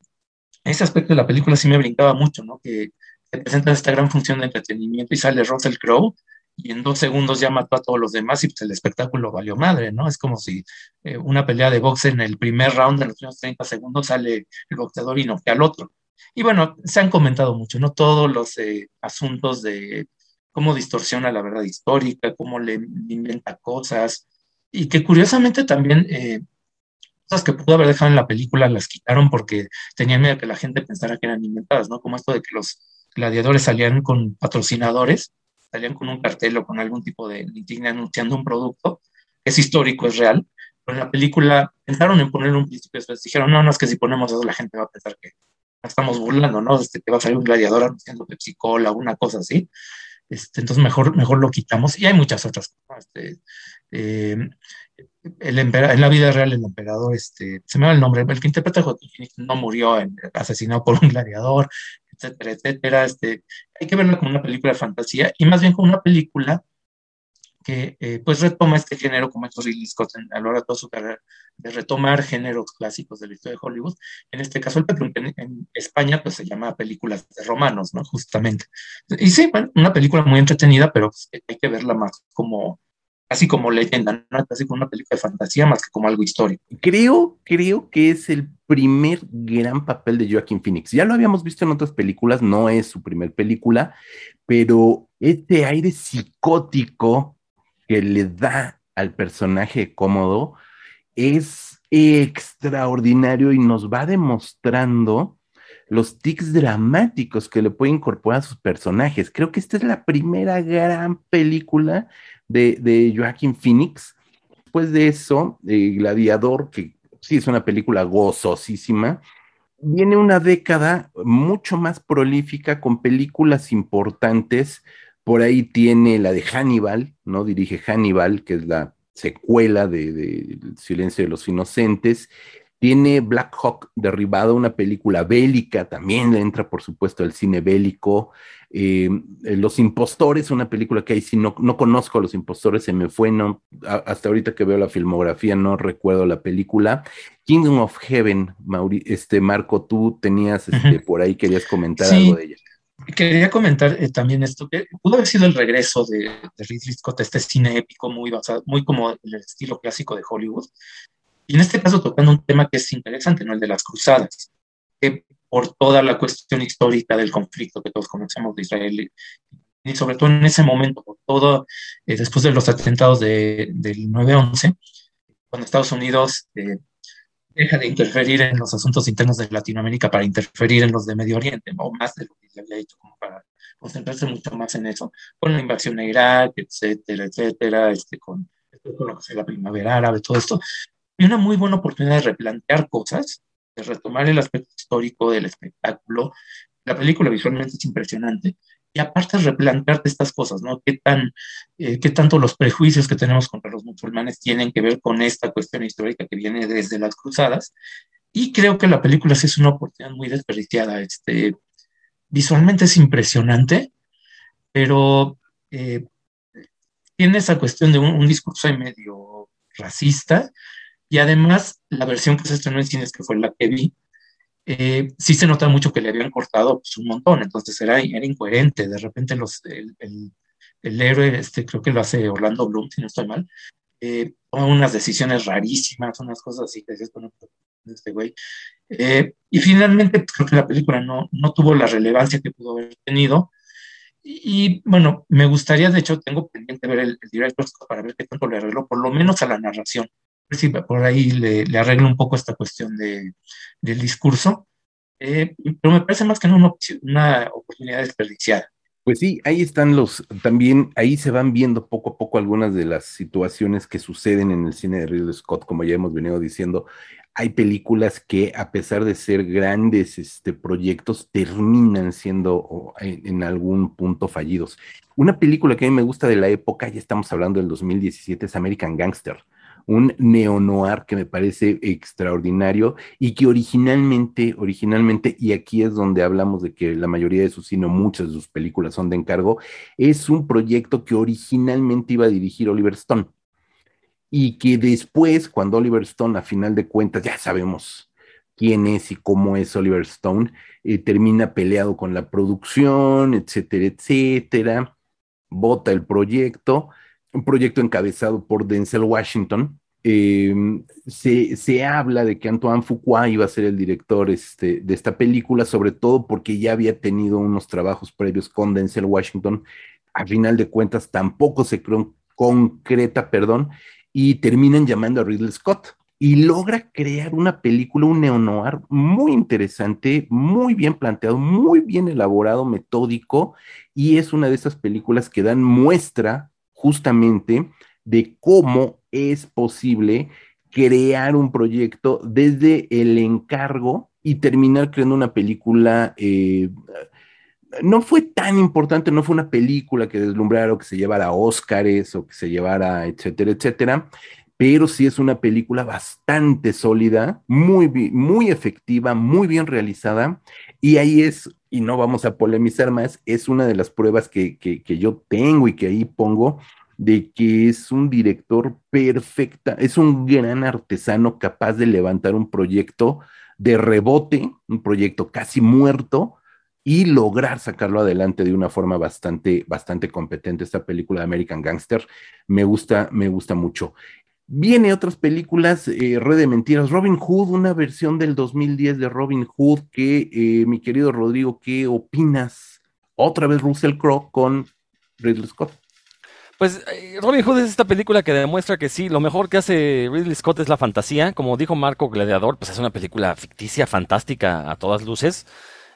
ese aspecto de la película sí me brincaba mucho, ¿no? Que se presenta esta gran función de entretenimiento y sale Russell Crowe y en dos segundos ya mató a todos los demás y pues el espectáculo valió madre, ¿no? Es como si eh, una pelea de boxe en el primer round, en los primeros 30 segundos, sale el boxeador y no que al otro. Y bueno, se han comentado mucho, ¿no? Todos los eh, asuntos de cómo distorsiona la verdad histórica, cómo le, inventa cosas, y que curiosamente también eh, cosas que pudo haber dejado en la película las quitaron porque tenían miedo que la gente pensara que eran inventadas, ¿no? Como esto de que los gladiadores salían con patrocinadores, salían con un cartel o con algún tipo de insignia anunciando un producto, es histórico, es real, pero en la película pensaron en poner un principio, después dijeron, no, no, es que si ponemos eso la gente va a pensar que estamos burlando, ¿no? Este, que va a salir un gladiador anunciando Pepsi Cola, una cosa así. Este, entonces mejor, mejor lo quitamos. Y hay muchas otras cosas. Este, eh, el en la vida real, el emperador, este, se me va el nombre, el que interpreta a Joaquín no murió asesinado por un gladiador, etcétera, etcétera. Este, hay que verlo como una película de fantasía y más bien como una película que eh, pues retoma este género como estos Ridley Scott a lo largo de toda su carrera, de retomar géneros clásicos de la historia de Hollywood. En este caso, el en, España pues se llama películas de romanos, ¿no? Justamente. Y sí, una película muy entretenida, pero pues, hay que verla más como casi como leyenda, ¿no? casi como una película de fantasía más que como algo histórico. Creo, creo que es el primer gran papel de Joaquin Phoenix. Ya lo habíamos visto en otras películas, no es su primer película, pero este aire psicótico que le da al personaje cómodo es extraordinario y nos va demostrando los tics dramáticos que le puede incorporar a sus personajes. Creo que esta es la primera gran película de, de Phoenix. Después de eso, eh, Gladiador, que sí es una película gozosísima, viene una década mucho más prolífica con películas importantes. Por ahí tiene la de Hannibal, ¿no? Dirige Hannibal, que es la secuela de Silencio de los Inocentes. Tiene Black Hawk derribado, una película bélica, también le entra por supuesto el cine bélico. Eh, los Impostores, una película que ahí sí no, no conozco a los Impostores, se me fue, no, hasta ahorita que veo la filmografía no recuerdo la película. Kingdom of Heaven, este Marco, tú tenías este, por ahí, querías comentar algo de ella. Quería comentar eh, también esto, que pudo haber sido el regreso de, de Ridley Scott, este cine épico muy basado, muy como el estilo clásico de Hollywood, y en este caso tocando un tema que es interesante, ¿no? El de las cruzadas, que por toda la cuestión histórica del conflicto que todos conocemos de Israel y, sobre todo en ese momento, todo, eh, después de los atentados de, del 9-11, cuando Estados Unidos eh, deja de interferir en los asuntos internos de Latinoamérica para interferir en los de Medio Oriente, o más de lo que se había hecho, como para concentrarse mucho más en eso, con la invasión a Irak, etcétera, etcétera, este, con, con lo que la primavera árabe, todo esto, y una muy buena oportunidad de replantear cosas, de retomar el aspecto histórico del espectáculo. La película visualmente es impresionante. Y aparte replantearte estas cosas, ¿no? ¿Qué, tan, eh, ¿Qué tanto los prejuicios que tenemos contra los musulmanes tienen que ver con esta cuestión histórica que viene desde las cruzadas? Y creo que la película sí es una oportunidad muy desperdiciada. Este, visualmente es impresionante, pero eh, tiene esa cuestión de un, un discurso medio racista, y además, la versión que se estrenó en cines, que fue la que vi, eh, sí se nota mucho que le habían cortado pues, un montón, entonces era, era incoherente. De repente los, el, el, héroe, este, creo que lo hace Orlando Bloom, si no estoy mal, eh, toma unas decisiones rarísimas, unas cosas así que dices, bueno, este güey. Eh, y finalmente pues, creo que la película no, no tuvo la relevancia que pudo haber tenido. Y, bueno, me gustaría, de hecho, tengo pendiente ver el, el director para ver qué tanto le arregló, por lo menos a la narración si por ahí le, le arreglo un poco esta cuestión de, del discurso, eh, pero me parece más que no una, una oportunidad desperdiciada. Pues sí, ahí están los, también ahí se van viendo poco a poco algunas de las situaciones que suceden en el cine de Ridley Scott, como ya hemos venido diciendo. Hay películas que, a pesar de ser grandes este, proyectos, terminan siendo en, en, algún punto fallidos. Una película que a mí me gusta de la época, ya estamos hablando del 2017, es American Gangster un neo-noir que me parece extraordinario y que originalmente, originalmente, y aquí es donde hablamos de que la mayoría de sus, sino muchas de sus películas son de encargo, es un proyecto que originalmente iba a dirigir Oliver Stone y que después, cuando Oliver Stone, a final de cuentas, ya sabemos quién es y cómo es Oliver Stone, eh, termina peleado con la producción, etcétera, etcétera, vota el proyecto un proyecto encabezado por Denzel Washington. Eh, se, se, habla de que Antoine Fuqua iba a ser el director este, de esta película, sobre todo porque ya había tenido unos trabajos previos con Denzel Washington. A final de cuentas, tampoco se concreta, perdón, y terminan llamando a Ridley Scott y logra crear una película, un neo-noir muy interesante, muy bien planteado, muy bien elaborado, metódico, y es una de esas películas que dan muestra justamente de cómo es posible crear un proyecto desde el encargo y terminar creando una película. Eh, no fue tan importante, no fue una película que deslumbrara o que se llevara Óscares o que se llevara, etcétera, etcétera, pero sí es una película bastante sólida, muy, muy efectiva, muy bien realizada, y ahí es, y no vamos a polemizar más, es una de las pruebas que, que, que yo tengo y que ahí pongo de que es un director perfecta, es un gran artesano capaz de levantar un proyecto de rebote, un proyecto casi muerto, y lograr sacarlo adelante de una forma bastante, bastante competente. Esta película de American Gangster me gusta, me gusta mucho. Viene otras películas, eh, Red de Mentiras, Robin Hood, una versión del 2010 de Robin Hood, que eh, mi querido Rodrigo, ¿qué opinas? Otra vez Russell Crowe con Ridley Scott. Pues eh, Robin Hood es esta película que demuestra que sí, lo mejor que hace Ridley Scott es la fantasía. Como dijo Marco Gladiador, pues es una película ficticia, fantástica a todas luces.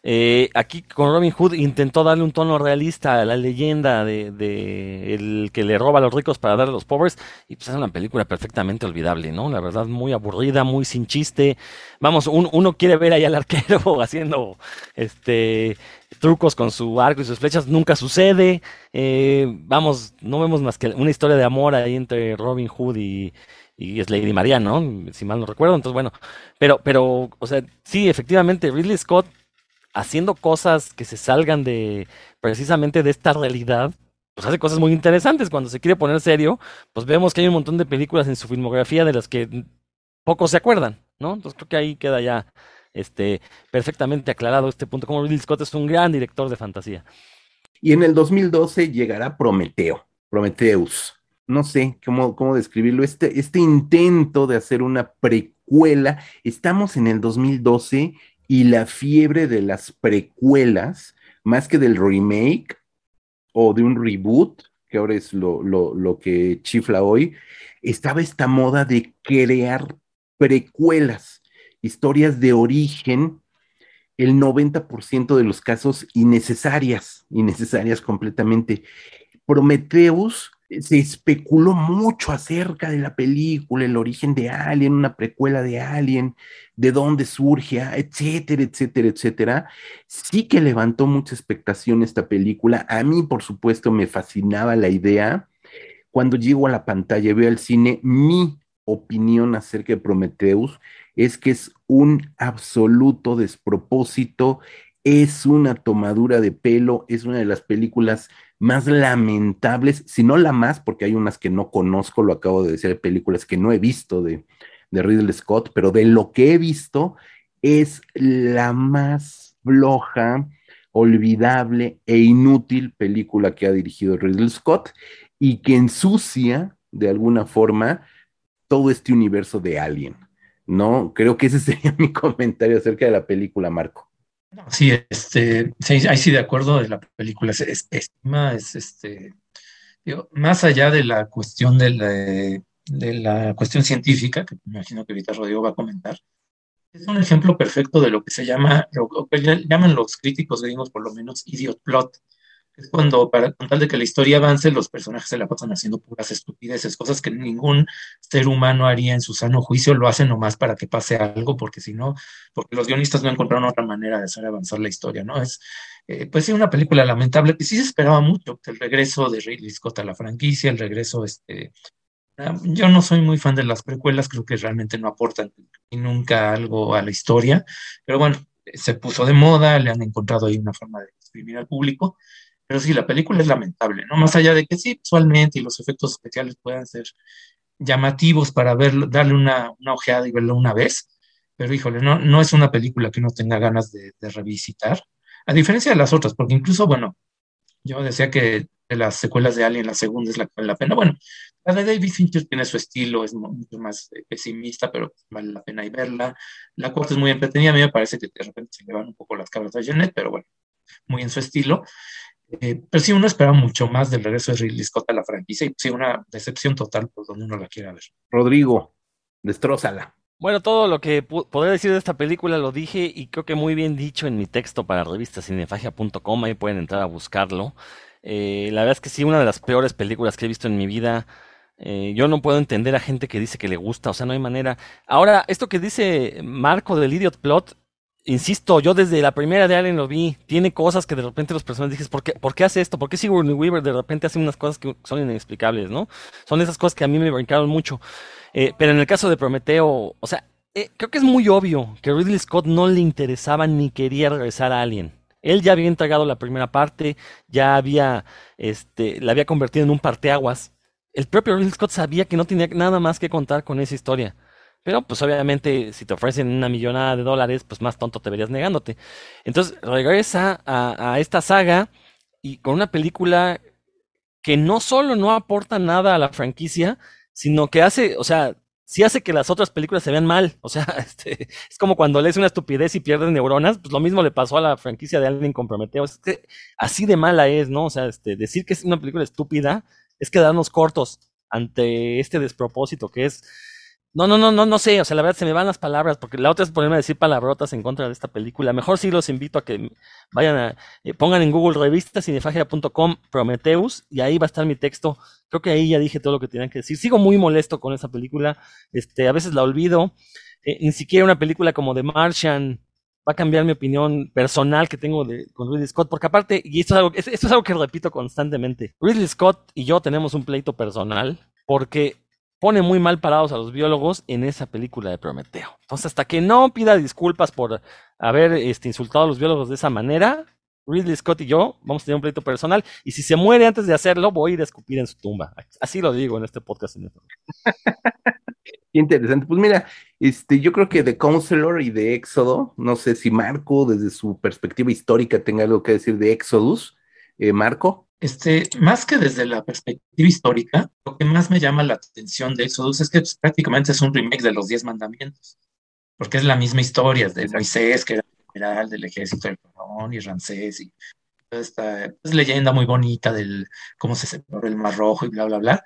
Eh, aquí con Robin Hood intentó darle un tono realista a la leyenda de, el que le roba a los ricos para darle a los pobres y pues es una película perfectamente olvidable, ¿no? La verdad muy aburrida, muy sin chiste. Vamos, uno quiere ver ahí al arquero haciendo este trucos con su arco y sus flechas, nunca sucede. Eh, vamos, no vemos más que una historia de amor ahí entre Robin Hood y, y es Lady María, ¿no? Si mal no recuerdo. Entonces, bueno, pero, pero, o sea, sí, efectivamente, Ridley Scott haciendo cosas que se salgan de precisamente de esta realidad, pues hace cosas muy interesantes. Cuando se quiere poner serio, pues vemos que hay un montón de películas en su filmografía de las que pocos se acuerdan, ¿no? Entonces creo que ahí queda ya este, perfectamente aclarado este punto, como Ridley Scott es un gran director de fantasía. Y en el 2012 llegará Prometeo, Prometheus. No sé cómo, cómo describirlo, este, este intento de hacer una precuela. Estamos en el 2012 y la fiebre de las precuelas, más que del remake o de un reboot, que ahora es lo, lo, que chifla hoy, estaba esta moda de crear precuelas, historias de origen, el 90% de los casos innecesarias, innecesarias completamente. Prometheus se especuló mucho acerca de la película, el origen de Alien, una precuela de Alien, de dónde surge, ah, etcétera, etcétera, etcétera. Sí que levantó mucha expectación esta película. A mí, por supuesto, me fascinaba la idea. Cuando llego a la pantalla, veo el cine, mi opinión acerca de Prometheus es que es un absoluto despropósito, es una tomadura de pelo, es una de las películas más lamentables, si no la más, porque hay unas que no conozco, lo acabo de decir, películas que no he visto de, de Ridley Scott, pero de lo que he visto es la más floja, olvidable e inútil película que ha dirigido Ridley Scott y que ensucia de alguna forma todo este universo de Alien. ¿No? Creo que ese sería mi comentario acerca de la película, Marco. Sí, este, sí, ahí sí de acuerdo, de la película es, es, es este, más allá de la cuestión de la, cuestión científica, que me imagino que ahorita Rodrigo va a comentar, es un ejemplo perfecto de lo que se llama, lo que llaman los críticos digamos por lo menos, idiot plot, es cuando, para, con tal de que la historia avance, los personajes se la pasan haciendo puras estupideces, cosas que ningún ser humano haría en su sano juicio, lo hacen nomás para que pase algo, porque si no, porque los guionistas no encontraron otra manera de hacer avanzar la historia, ¿no? Es, eh, pues sí, una película lamentable que sí se esperaba mucho, el regreso de Ridley Scott a la franquicia, el regreso, este, ah, yo no soy muy fan de las precuelas, creo que realmente no aportan nunca algo a la historia, pero bueno, se puso de moda, le han encontrado ahí una forma de escribir al público, pero sí, la película es lamentable, ¿no? Más allá de que sí, visualmente y los efectos especiales puedan ser llamativos para verlo, darle una, una ojeada y verlo una vez, pero híjole, no, no es una película que uno tenga ganas de, revisitar, a diferencia de las otras, porque incluso, bueno, yo decía que de las secuelas de Alien, la segunda es la que vale la pena. Bueno, la de David Fincher tiene su estilo, es mucho más eh, pesimista, pero vale la pena y verla. La cuarta es muy entretenida, a mí me parece que de repente se le van un poco las cabras a Janet, pero bueno, muy en su estilo. Eh, pero sí, uno espera mucho más del regreso de Ridley Scott a la franquicia y sí, una decepción total por donde uno la quiera ver. Rodrigo, destrózala. Bueno, todo lo que podría decir de esta película lo dije y creo que muy bien dicho en mi texto para revistacinefagia.com, ahí pueden entrar a buscarlo. Eh, la verdad es que sí, una de las peores películas que he visto en mi vida. Eh, yo no puedo entender a gente que dice que le gusta, o sea, no hay manera. Ahora, esto que dice Marco del Idiot Plot, insisto, yo desde la primera de Alien lo vi. Tiene cosas que de repente los personajes dices, ¿por qué, ¿por qué hace esto? ¿Por qué Sigourney Weaver de repente hace unas cosas que son inexplicables, ¿no? Son esas cosas que a mí me brincaron mucho. Eh, pero en el caso de Prometeo, o sea, eh, creo que es muy obvio que Ridley Scott no le interesaba ni quería regresar a Alien. Él ya había entregado la primera parte, ya había, este, la había convertido en un parteaguas. El propio Ridley Scott sabía que no tenía nada más que contar con esa historia. Pero pues obviamente si te ofrecen una millonada de dólares, pues más tonto te verías negándote. Entonces regresa a, esta saga y con una película que no solo no aporta nada a la franquicia, sino que hace, o sea, sí hace que las otras películas se vean mal. O sea, este, es como cuando lees una estupidez y pierdes neuronas, pues lo mismo le pasó a la franquicia de Alien con Prometeo. Es que así de mala es, ¿no? O sea, este, decir que es una película estúpida es quedarnos cortos ante este despropósito que es no, no, no, no, no sé, o sea, la verdad se me van las palabras, porque la otra es ponerme a decir palabrotas en contra de esta película. Mejor sí los invito a que vayan a, eh, pongan en Google revista cinefagia.com Prometheus y ahí va a estar mi texto. Creo que ahí ya dije todo lo que tenían que decir. Sigo muy molesto con esa película, este, a veces la olvido. Eh, ni siquiera una película como The Martian va a cambiar mi opinión personal que tengo de, con Ridley Scott, porque aparte, y esto es, algo, esto es algo que repito constantemente, Ridley Scott y yo tenemos un pleito personal, porque pone muy mal parados a los biólogos en esa película de Prometeo. Entonces, hasta que no pida disculpas por haber este, insultado a los biólogos de esa manera, Ridley Scott y yo vamos a tener un pleito personal. Y si se muere antes de hacerlo, voy a ir a escupir en su tumba. Así lo digo en este podcast. Qué interesante. Pues mira, este, yo creo que de Counselor y de Éxodo, no sé si Marco, desde su perspectiva histórica, tenga algo que decir de Exodus. Eh, Marco. Este, más que desde la perspectiva histórica, lo que más me llama la atención de Exodus es que pues, prácticamente es un remake de los Diez Mandamientos, porque es la misma historia de Moisés, que era el general del ejército del faraón, y Ramsés, y esta leyenda muy bonita del cómo se separó el Mar Rojo y bla, bla, bla.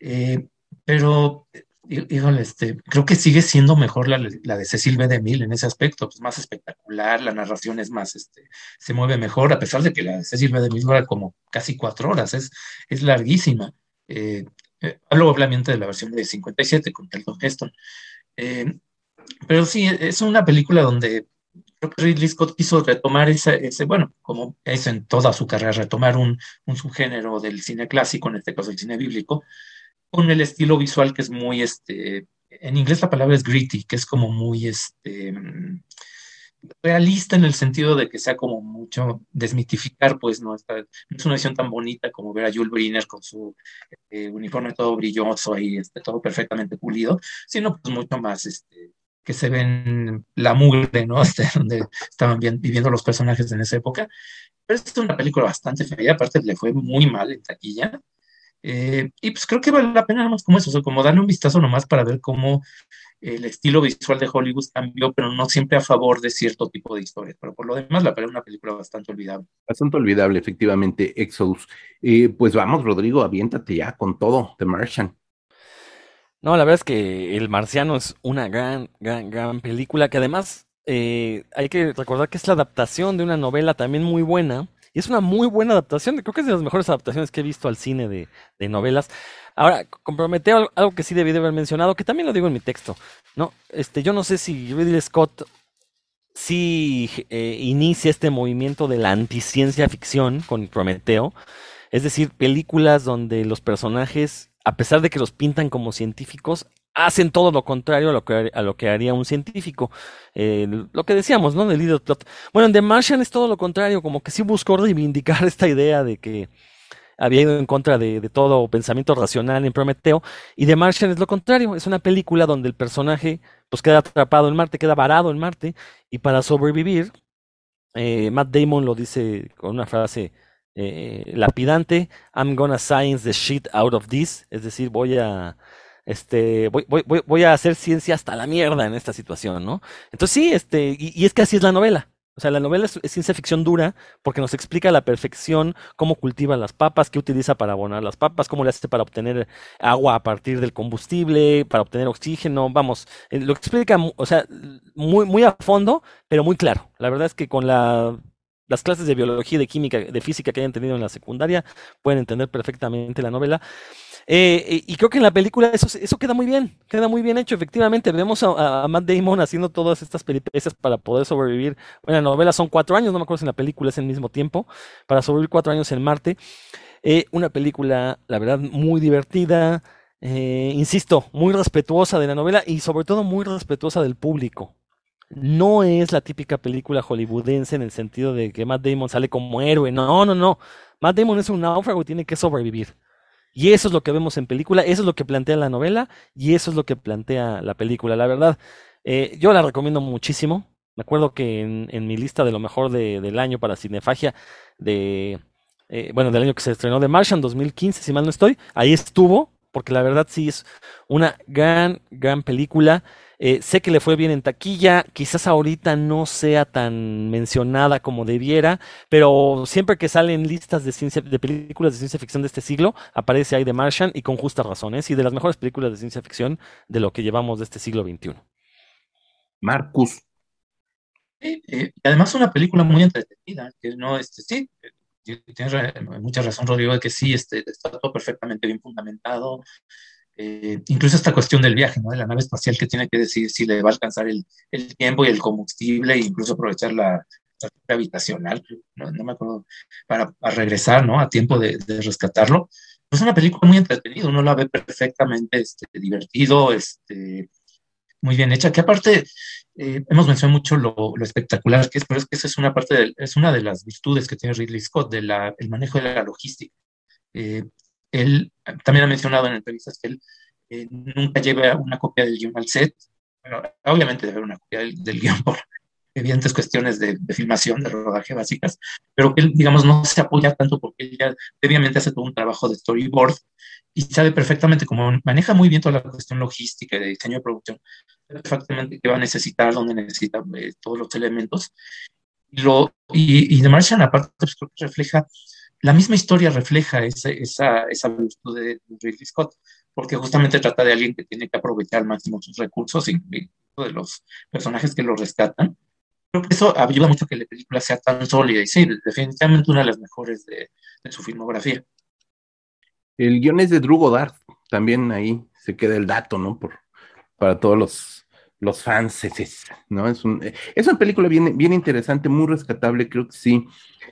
Eh, pero híjole, este, creo que sigue siendo mejor la, de Cecil B. DeMille en ese aspecto, pues más espectacular, la narración es más, este, se mueve mejor, a pesar de que la de Cecil B. DeMille dura como casi cuatro horas, es, es larguísima. Eh, eh, hablo obviamente de la versión de 57 con Kelton Heston. Eh, pero sí, es una película donde creo que Ridley Scott quiso retomar ese, ese bueno, como hizo en toda su carrera, retomar un, un subgénero del cine clásico, en este caso el cine bíblico, con el estilo visual que es muy, este, en inglés la palabra es gritty, que es como muy, este, realista en el sentido de que sea como mucho desmitificar, pues no, es una visión tan bonita como ver a Jules Briner con su eh, uniforme todo brilloso y este, todo perfectamente pulido, sino pues mucho más, este, que se ven la mugre, ¿no? Este, donde estaban viviendo los personajes en esa época. Pero es una película bastante fea, aparte le fue muy mal en taquilla. Eh, y pues creo que vale la pena nada más como eso, o sea, como darle un vistazo nomás para ver cómo el estilo visual de Hollywood cambió, pero no siempre a favor de cierto tipo de historias. Pero por lo demás, la verdad, una película bastante olvidable. Bastante olvidable, efectivamente, Exodus. Eh, pues vamos, Rodrigo, aviéntate ya con todo, The Martian. No, la verdad es que El Marciano es una gran, gran, gran película que además eh, hay que recordar que es la adaptación de una novela también muy buena y es una muy buena adaptación. Creo que es de las mejores adaptaciones que he visto al cine de, novelas. Ahora, compromete algo que sí debí de haber mencionado, que también lo digo en mi texto. ¿no? Este, yo no sé si Ridley Scott sí eh, inicia este movimiento de la anticiencia ficción con Prometeo. Es decir, películas donde los personajes, a pesar de que los pintan como científicos, hacen todo lo contrario a lo que, a lo que haría un científico. Eh, lo que decíamos, ¿no? Bueno, en The Martian es todo lo contrario, como que sí buscó reivindicar esta idea de que había ido en contra de, de, todo pensamiento racional en Prometeo. Y The Martian es lo contrario, es una película donde el personaje pues queda atrapado en Marte, queda varado en Marte, y para sobrevivir, eh, Matt Damon lo dice con una frase eh, lapidante, I'm gonna science the shit out of this, es decir, voy a este, voy, voy, voy, a hacer ciencia hasta la mierda en esta situación, ¿no? Entonces sí, este, y, es que así es la novela. O sea, la novela es, ciencia ficción dura porque nos explica a la perfección cómo cultiva las papas, qué utiliza para abonar las papas, cómo le hace para obtener agua a partir del combustible, para obtener oxígeno, vamos, eh, lo explica, o sea, muy, muy a fondo, pero muy claro. La verdad es que con la las clases de biología, de química, de física que hayan tenido en la secundaria pueden entender perfectamente la novela. Eh, y creo que en la película eso, queda muy bien, queda muy bien hecho, efectivamente. Vemos a, Matt Damon haciendo todas estas peripecias para poder sobrevivir. Bueno, la novela son cuatro años, no me acuerdo si en la película es el mismo tiempo, para sobrevivir cuatro años en Marte. Eh, una película, la verdad, muy divertida, eh, insisto, muy respetuosa de la novela y sobre todo muy respetuosa del público. No es la típica película hollywoodense en el sentido de que Matt Damon sale como héroe. No, no, no. Matt Damon es un náufrago y tiene que sobrevivir. Y eso es lo que vemos en película, eso es lo que plantea la novela y eso es lo que plantea la película. La verdad, eh, yo la recomiendo muchísimo. Me acuerdo que en, mi lista de lo mejor del año para Cinefagia, de, eh, bueno, del año que se estrenó de Martian 2015, si mal no estoy, ahí estuvo, porque la verdad sí es una gran, gran película. Eh, sé que le fue bien en taquilla, quizás ahorita no sea tan mencionada como debiera, pero siempre que salen listas de, ciencia, de películas de ciencia ficción de este siglo, aparece ahí The Martian y con justas razones, y de las mejores películas de ciencia ficción de lo que llevamos de este siglo XXI. Marcus. y además una película muy entretenida, que no, este, sí, tienes mucha razón, Rodrigo, de que sí, este, está todo perfectamente bien fundamentado, eh, incluso esta cuestión del viaje, ¿no? De la nave espacial que tiene que decir si le va a alcanzar el, el tiempo y el combustible e incluso aprovechar la, la habitacional, no, no, me acuerdo, para, para, regresar, ¿no? A tiempo de, de rescatarlo. Es una película muy entretenida, uno la ve perfectamente este, divertido, este, muy bien hecha, que aparte eh, hemos mencionado mucho lo, lo, espectacular que es, pero es que esa es una parte, de, es una de las virtudes que tiene Ridley Scott, del el manejo de la logística. Eh, él también ha mencionado en entrevistas que él eh, nunca lleva una copia del guion al set. Bueno, obviamente debe haber una copia del, del guion por evidentes cuestiones de, filmación, de rodaje básicas, pero que él, digamos, no se apoya tanto porque él ya previamente hace todo un trabajo de storyboard y sabe perfectamente cómo maneja muy bien toda la cuestión logística y de diseño de producción, perfectamente qué va a necesitar, dónde necesita eh, todos los elementos. Y, y The Martian, aparte, pues, creo que refleja la misma historia refleja esa, esa virtud de Ridley Scott, porque justamente trata de alguien que tiene que aprovechar al máximo sus recursos y de los personajes que lo rescatan. Creo que eso ayuda mucho a que la película sea tan sólida y sí, definitivamente una de las mejores de, de su filmografía. El guion es de Drew Goddard, también ahí se queda el dato, ¿no? Por, para todos los, los fans, ¿no? Es, un, es una película bien, bien interesante, muy rescatable, creo que sí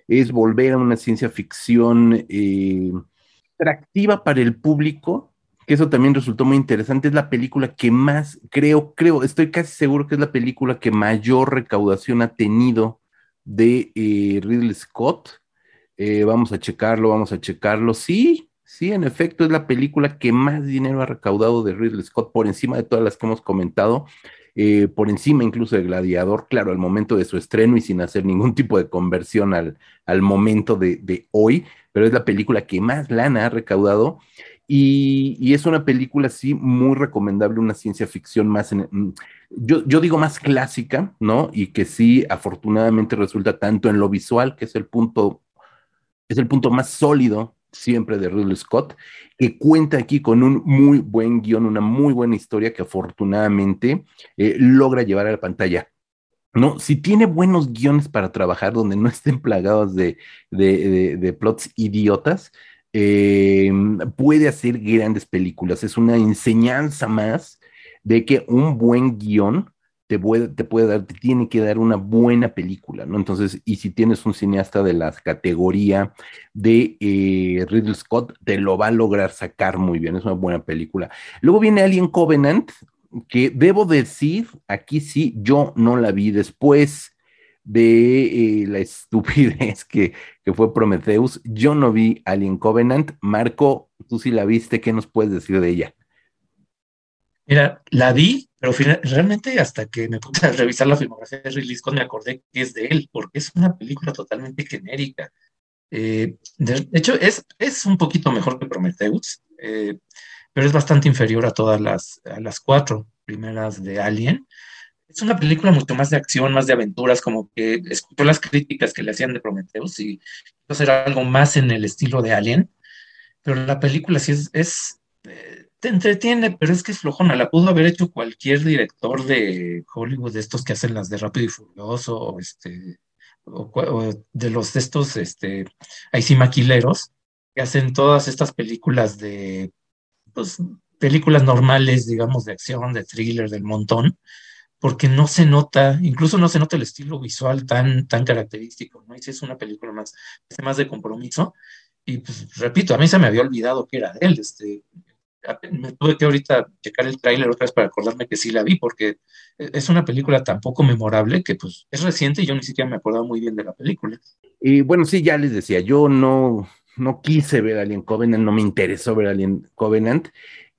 es volver a una ciencia ficción eh, atractiva para el público, que eso también resultó muy interesante. Es la película que más, creo, creo, estoy casi seguro que es la película que mayor recaudación ha tenido de eh, Ridley Scott. Eh, vamos a checarlo, vamos a checarlo. Sí, sí, en efecto, es la película que más dinero ha recaudado de Ridley Scott por encima de todas las que hemos comentado eh, por encima incluso de Gladiador, claro, al momento de su estreno y sin hacer ningún tipo de conversión al, al momento de, hoy, pero es la película que más lana ha recaudado. Y, es una película, sí, muy recomendable, una ciencia ficción más, mm, yo, yo, digo más clásica, ¿no? Y que sí, afortunadamente resulta tanto en lo visual, que es el punto, es el punto más sólido siempre de Ridley Scott, que cuenta aquí con un muy buen guion, una muy buena historia que afortunadamente eh, logra llevar a la pantalla. No, si tiene buenos guiones para trabajar donde no estén plagados de, de, plots idiotas, eh, puede hacer grandes películas. Es una enseñanza más de que un buen guion te puede, te puede dar, te tiene que dar una buena película, ¿no? Entonces, y si tienes un cineasta de la categoría de eh, Ridley Scott, te lo va a lograr sacar muy bien, es una buena película. Luego viene Alien Covenant, que debo decir, aquí sí, yo no la vi después de eh, la estupidez que, que fue Prometheus, yo no vi Alien Covenant. Marco, tú sí la viste, ¿qué nos puedes decir de ella? Mira, la vi, pero realmente hasta que me puse a revisar la filmografía de Ridley Scott me acordé que es de él, porque es una película totalmente genérica. Eh, de hecho, es, es un poquito mejor que Prometheus, eh, pero es bastante inferior a todas las, las cuatro primeras de Alien. Es una película mucho más de acción, más de aventuras, como que escuchó las críticas que le hacían de Prometheus y hacer algo más en el estilo de Alien, pero la película sí es, es eh, te entretiene, pero es que es flojona. La pudo haber hecho cualquier director de Hollywood, de estos que hacen las de Rápido y Furioso, o, este, o, de los de estos, este, ahí sí maquileros, que hacen todas estas películas de, pues, películas normales, digamos, de acción, de thriller, del montón, porque no se nota, incluso no se nota el estilo visual tan, tan característico, ¿no? Y si es una película más, más de compromiso. Y pues, repito, a mí se me había olvidado que era él, este, me tuve que ahorita checar el tráiler otra vez para acordarme que sí la vi, porque es una película tan poco memorable que pues es reciente y yo ni siquiera me acordaba muy bien de la película. Y bueno, sí, ya les decía, yo no, no quise ver Alien Covenant, no me interesó ver Alien Covenant.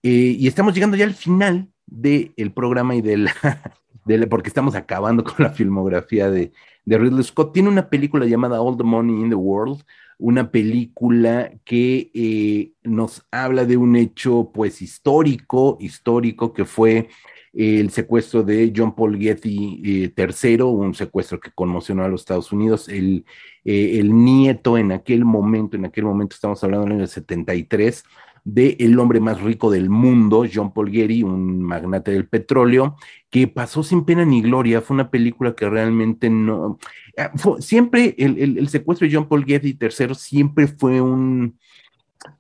Eh, y estamos llegando ya al final del programa y de la, porque estamos acabando con la filmografía de, de Ridley Scott. Tiene una película llamada All the Money in the World, una película que eh, nos habla de un hecho pues histórico, histórico que fue el secuestro de John Paul Getty III, eh, un secuestro que conmocionó a los Estados Unidos, el, eh, el nieto en aquel momento, en aquel momento estamos hablando del año 73, de el hombre más rico del mundo, John Paul Getty, un magnate del petróleo, que pasó sin pena ni gloria. Fue una película que realmente no. Eh, siempre el, secuestro de John Paul Getty III siempre fue un.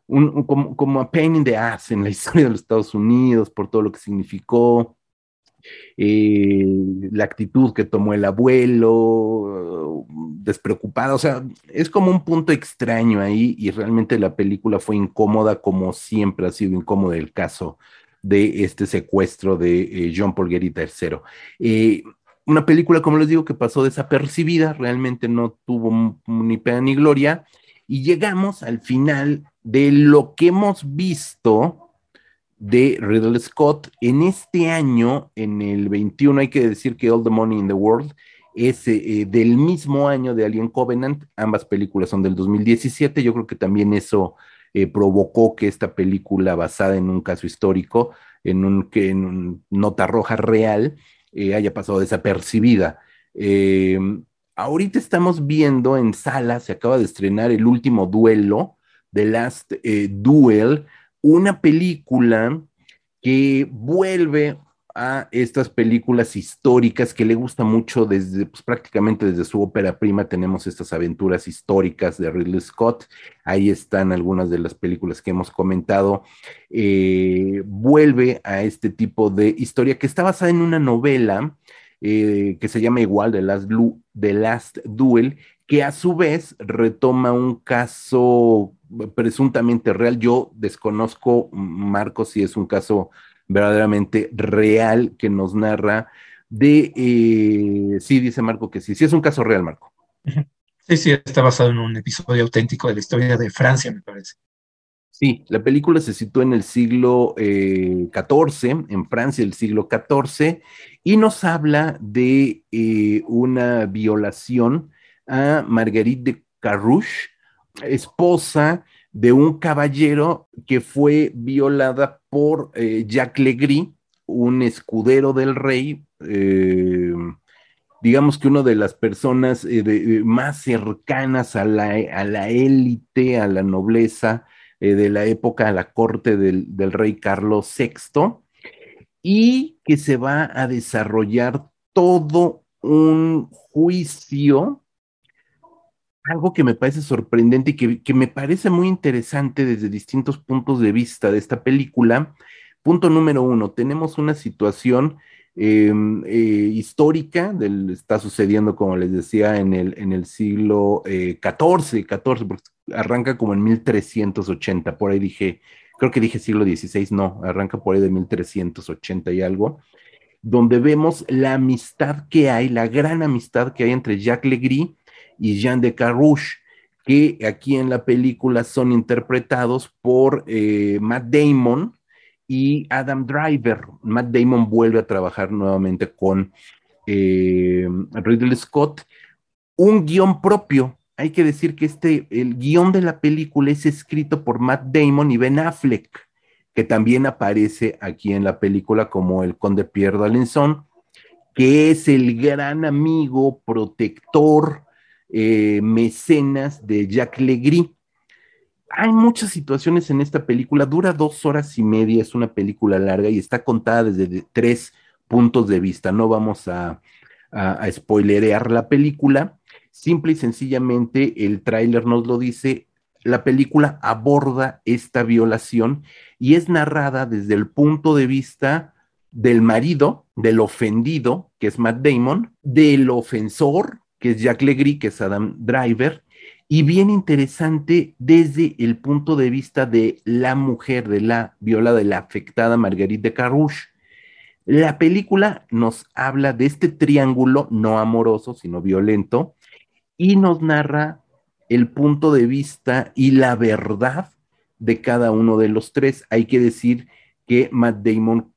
un como, como, a pain in the ass en la historia de los Estados Unidos, por todo lo que significó, eh, la actitud que tomó el abuelo, despreocupado, o sea, es como un punto extraño ahí y realmente la película fue incómoda como siempre ha sido incómodo el caso de este secuestro de eh, John Paul Getty III. Eh, una película, como les digo, que pasó desapercibida, realmente no tuvo ni pena ni gloria, y llegamos al final de lo que hemos visto de Riddle Scott. En este año, en el 21, hay que decir que All the Money in the World es eh, del mismo año de Alien Covenant. Ambas películas son del 2017. Yo creo que también eso eh, provocó que esta película basada en un caso histórico, en un, que, en nota roja real, eh, haya pasado desapercibida. ahorita estamos viendo en sala, se acaba de estrenar el último duelo, The Last Duel, una película que vuelve a estas películas históricas que le gusta mucho desde pues, prácticamente desde su ópera prima. Tenemos estas aventuras históricas de Ridley Scott. Ahí están algunas de las películas que hemos comentado. Eh, vuelve a este tipo de historia que está basada en una novela eh, que se llama igual The Last, The Last Duel que a su vez retoma un caso presuntamente real. Yo desconozco, Marco, si es un caso verdaderamente real que nos narra de, eh, sí, dice Marco que sí, sí es un caso real, Marco. Sí, sí, está basado en un episodio auténtico de la historia de Francia, me parece. Sí, la película se sitúa en el siglo XIV, eh, en Francia del siglo XIV, y nos habla de eh, una violación a Marguerite de Carrouche, esposa de un caballero que fue violada por eh, Jacques Legris, un escudero del rey, eh, digamos que una de las personas eh, más cercanas a la, a la élite, a la nobleza de la época, a la corte del, del rey Carlos VI, y que se va a desarrollar todo un juicio algo que me parece sorprendente y que, me parece muy interesante desde distintos puntos de vista de esta película. Punto número uno, tenemos una situación em, eh, histórica, del, está sucediendo, como les decía, en el, en el siglo XIV, eh, porque arranca como en 1380, por ahí dije, creo que dije siglo XVI, no, arranca por ahí de 1380 y algo, donde vemos la amistad que hay, la gran amistad que hay entre Jacques Legris y Jean de Carrouche, que aquí en la película son interpretados por eh, Matt Damon y Adam Driver. Matt Damon vuelve a trabajar nuevamente con eh, Ridley Scott. Un guion propio. Hay que decir que este, el guion de la película es escrito por Matt Damon y Ben Affleck, que también aparece aquí en la película como el conde Pierre d'Alençon, que es el gran amigo, protector, eh, mecenas de Jacques Legris. Hay muchas situaciones en esta película, dura dos horas y media, es una película larga y está contada desde tres puntos de vista. No vamos a, a, spoilerear la película, simple y sencillamente el tráiler nos lo dice, la película aborda esta violación y es narrada desde el punto de vista del marido, del ofendido, que es Matt Damon, del ofensor, que es Jack Legris, que es Adam Driver, y bien interesante desde el punto de vista de la mujer, de la viola, de la afectada Marguerite de Carrouche. La película nos habla de este triángulo no amoroso, sino violento, y nos narra el punto de vista y la verdad de cada uno de los tres. Hay que decir que Matt Damon,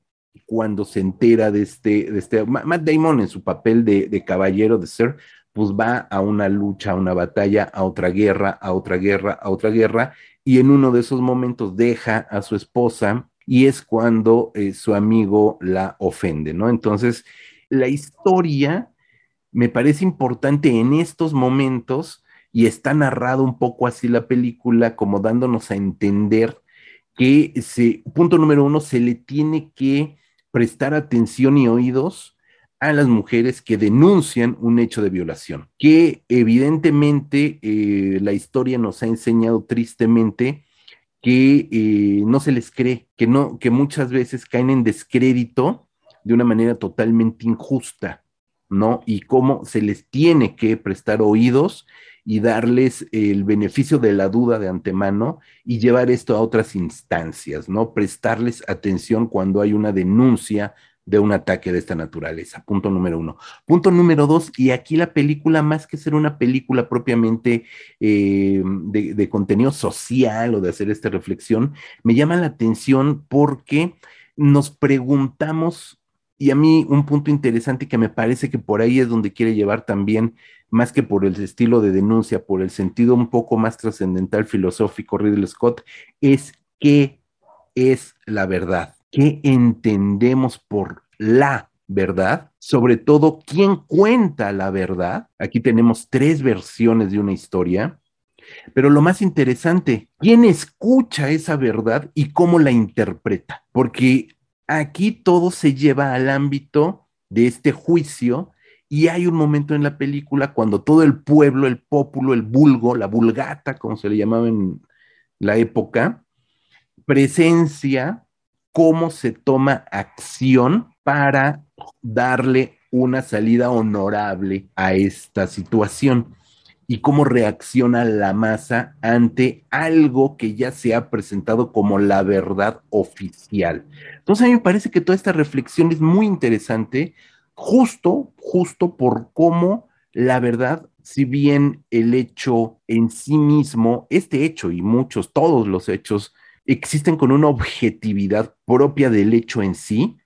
cuando se entera de este, de este Matt Damon en su papel de, de caballero de ser, pues va a una lucha, a una batalla, a otra guerra, a otra guerra, a otra guerra, y en uno de esos momentos deja a su esposa y es cuando eh, su amigo la ofende, ¿no? Entonces, la historia me parece importante en estos momentos y está narrado un poco así la película, como dándonos a entender que, punto número uno, se le tiene que prestar atención y oídos a las mujeres que denuncian un hecho de violación, que evidentemente eh, la historia nos ha enseñado tristemente que eh, no se les cree, que, no, que muchas veces caen en descrédito de una manera totalmente injusta, ¿no? Y cómo se les tiene que prestar oídos y darles el beneficio de la duda de antemano y llevar esto a otras instancias, ¿no? Prestarles atención cuando hay una denuncia de un ataque de esta naturaleza. Punto número uno. Punto número dos, y aquí la película, más que ser una película propiamente eh, de, de, contenido social o de hacer esta reflexión, me llama la atención porque nos preguntamos, y a mí un punto interesante que me parece que por ahí es donde quiere llevar también, más que por el estilo de denuncia, por el sentido un poco más trascendental filosófico Ridley Scott, es qué es la verdad qué entendemos por la verdad, sobre todo quién cuenta la verdad. Aquí tenemos tres versiones de una historia, pero lo más interesante, quién escucha esa verdad y cómo la interpreta, porque aquí todo se lleva al ámbito de este juicio y hay un momento en la película cuando todo el pueblo, el pópulo, el vulgo, la vulgata, como se le llamaba en la época, presencia cómo se toma acción para darle una salida honorable a esta situación y cómo reacciona la masa ante algo que ya se ha presentado como la verdad oficial. Entonces a mí me parece que toda esta reflexión es muy interesante, justo, justo por cómo la verdad, si bien el hecho en sí mismo, este hecho y muchos, todos los hechos existen con una objetividad propia del hecho en sí,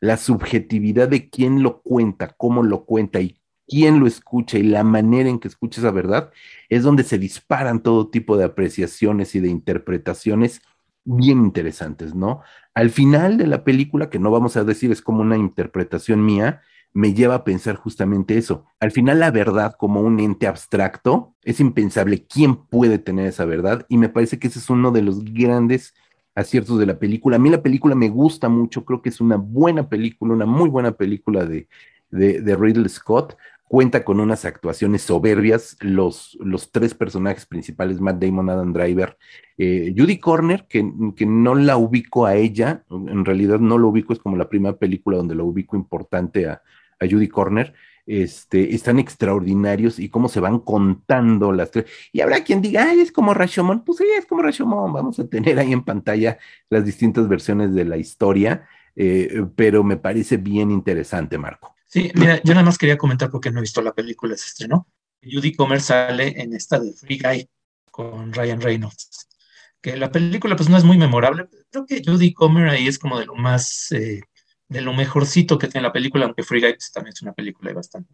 la subjetividad de quién lo cuenta, cómo lo cuenta y quién lo escucha y la manera en que escucha esa verdad, es donde se disparan todo tipo de apreciaciones y de interpretaciones bien interesantes, ¿no? Al final de la película, que no vamos a decir es como una interpretación mía, me lleva a pensar justamente eso. Al final la verdad como un ente abstracto es impensable. ¿Quién puede tener esa verdad? Y me parece que ese es uno de los grandes aciertos de la película. A mí la película me gusta mucho, creo que es una buena película, una muy buena película de, de, Ridley Scott. Cuenta con unas actuaciones soberbias, los, los tres personajes principales, Matt Damon, Adam Driver, eh, Judy Corner, que, que, no la ubico a ella, en realidad no lo ubico, es como la primera película donde lo ubico importante a, a Judy Corner, este, están extraordinarios y cómo se van contando las tres. Y habrá quien diga, ay, es como Rashomon. Pues sí, es como Rashomon. Vamos a tener ahí en pantalla las distintas versiones de la historia, eh, pero me parece bien interesante, Marco. Sí, mira, yo nada más quería comentar porque no he visto la película, se estrenó. Judy Comer sale en esta de Free Guy con Ryan Reynolds. Que la película, pues no es muy memorable. Creo que Judy Comer ahí es como de lo más. Eh, de lo mejorcito que tiene la película, aunque Free Guy también es una película bastante.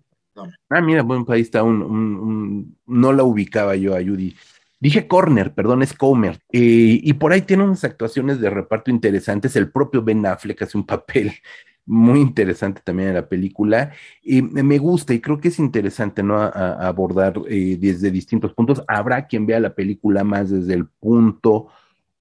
Ah, mira, buen país está un, no la ubicaba yo a Judy. Dije Corner, perdón, es Comer. Eh, y por ahí tiene unas actuaciones de reparto interesantes. El propio Ben Affleck hace un papel muy interesante también en la película. Y me gusta y creo que es interesante, ¿no? abordar eh, desde distintos puntos. Habrá quien vea la película más desde el punto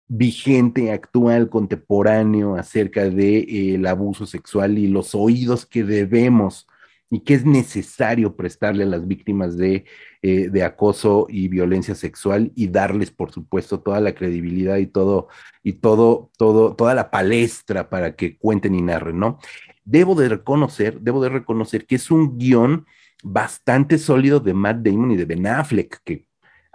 vigente, actual, contemporáneo acerca del de, eh, abuso sexual y los oídos que debemos y que es necesario prestarle a las víctimas de, eh, de, acoso y violencia sexual y darles, por supuesto, toda la credibilidad y todo, y todo, todo, toda la palestra para que cuenten y narren, ¿no? Debo de reconocer, debo de reconocer que es un guion bastante sólido de Matt Damon y de Ben Affleck, que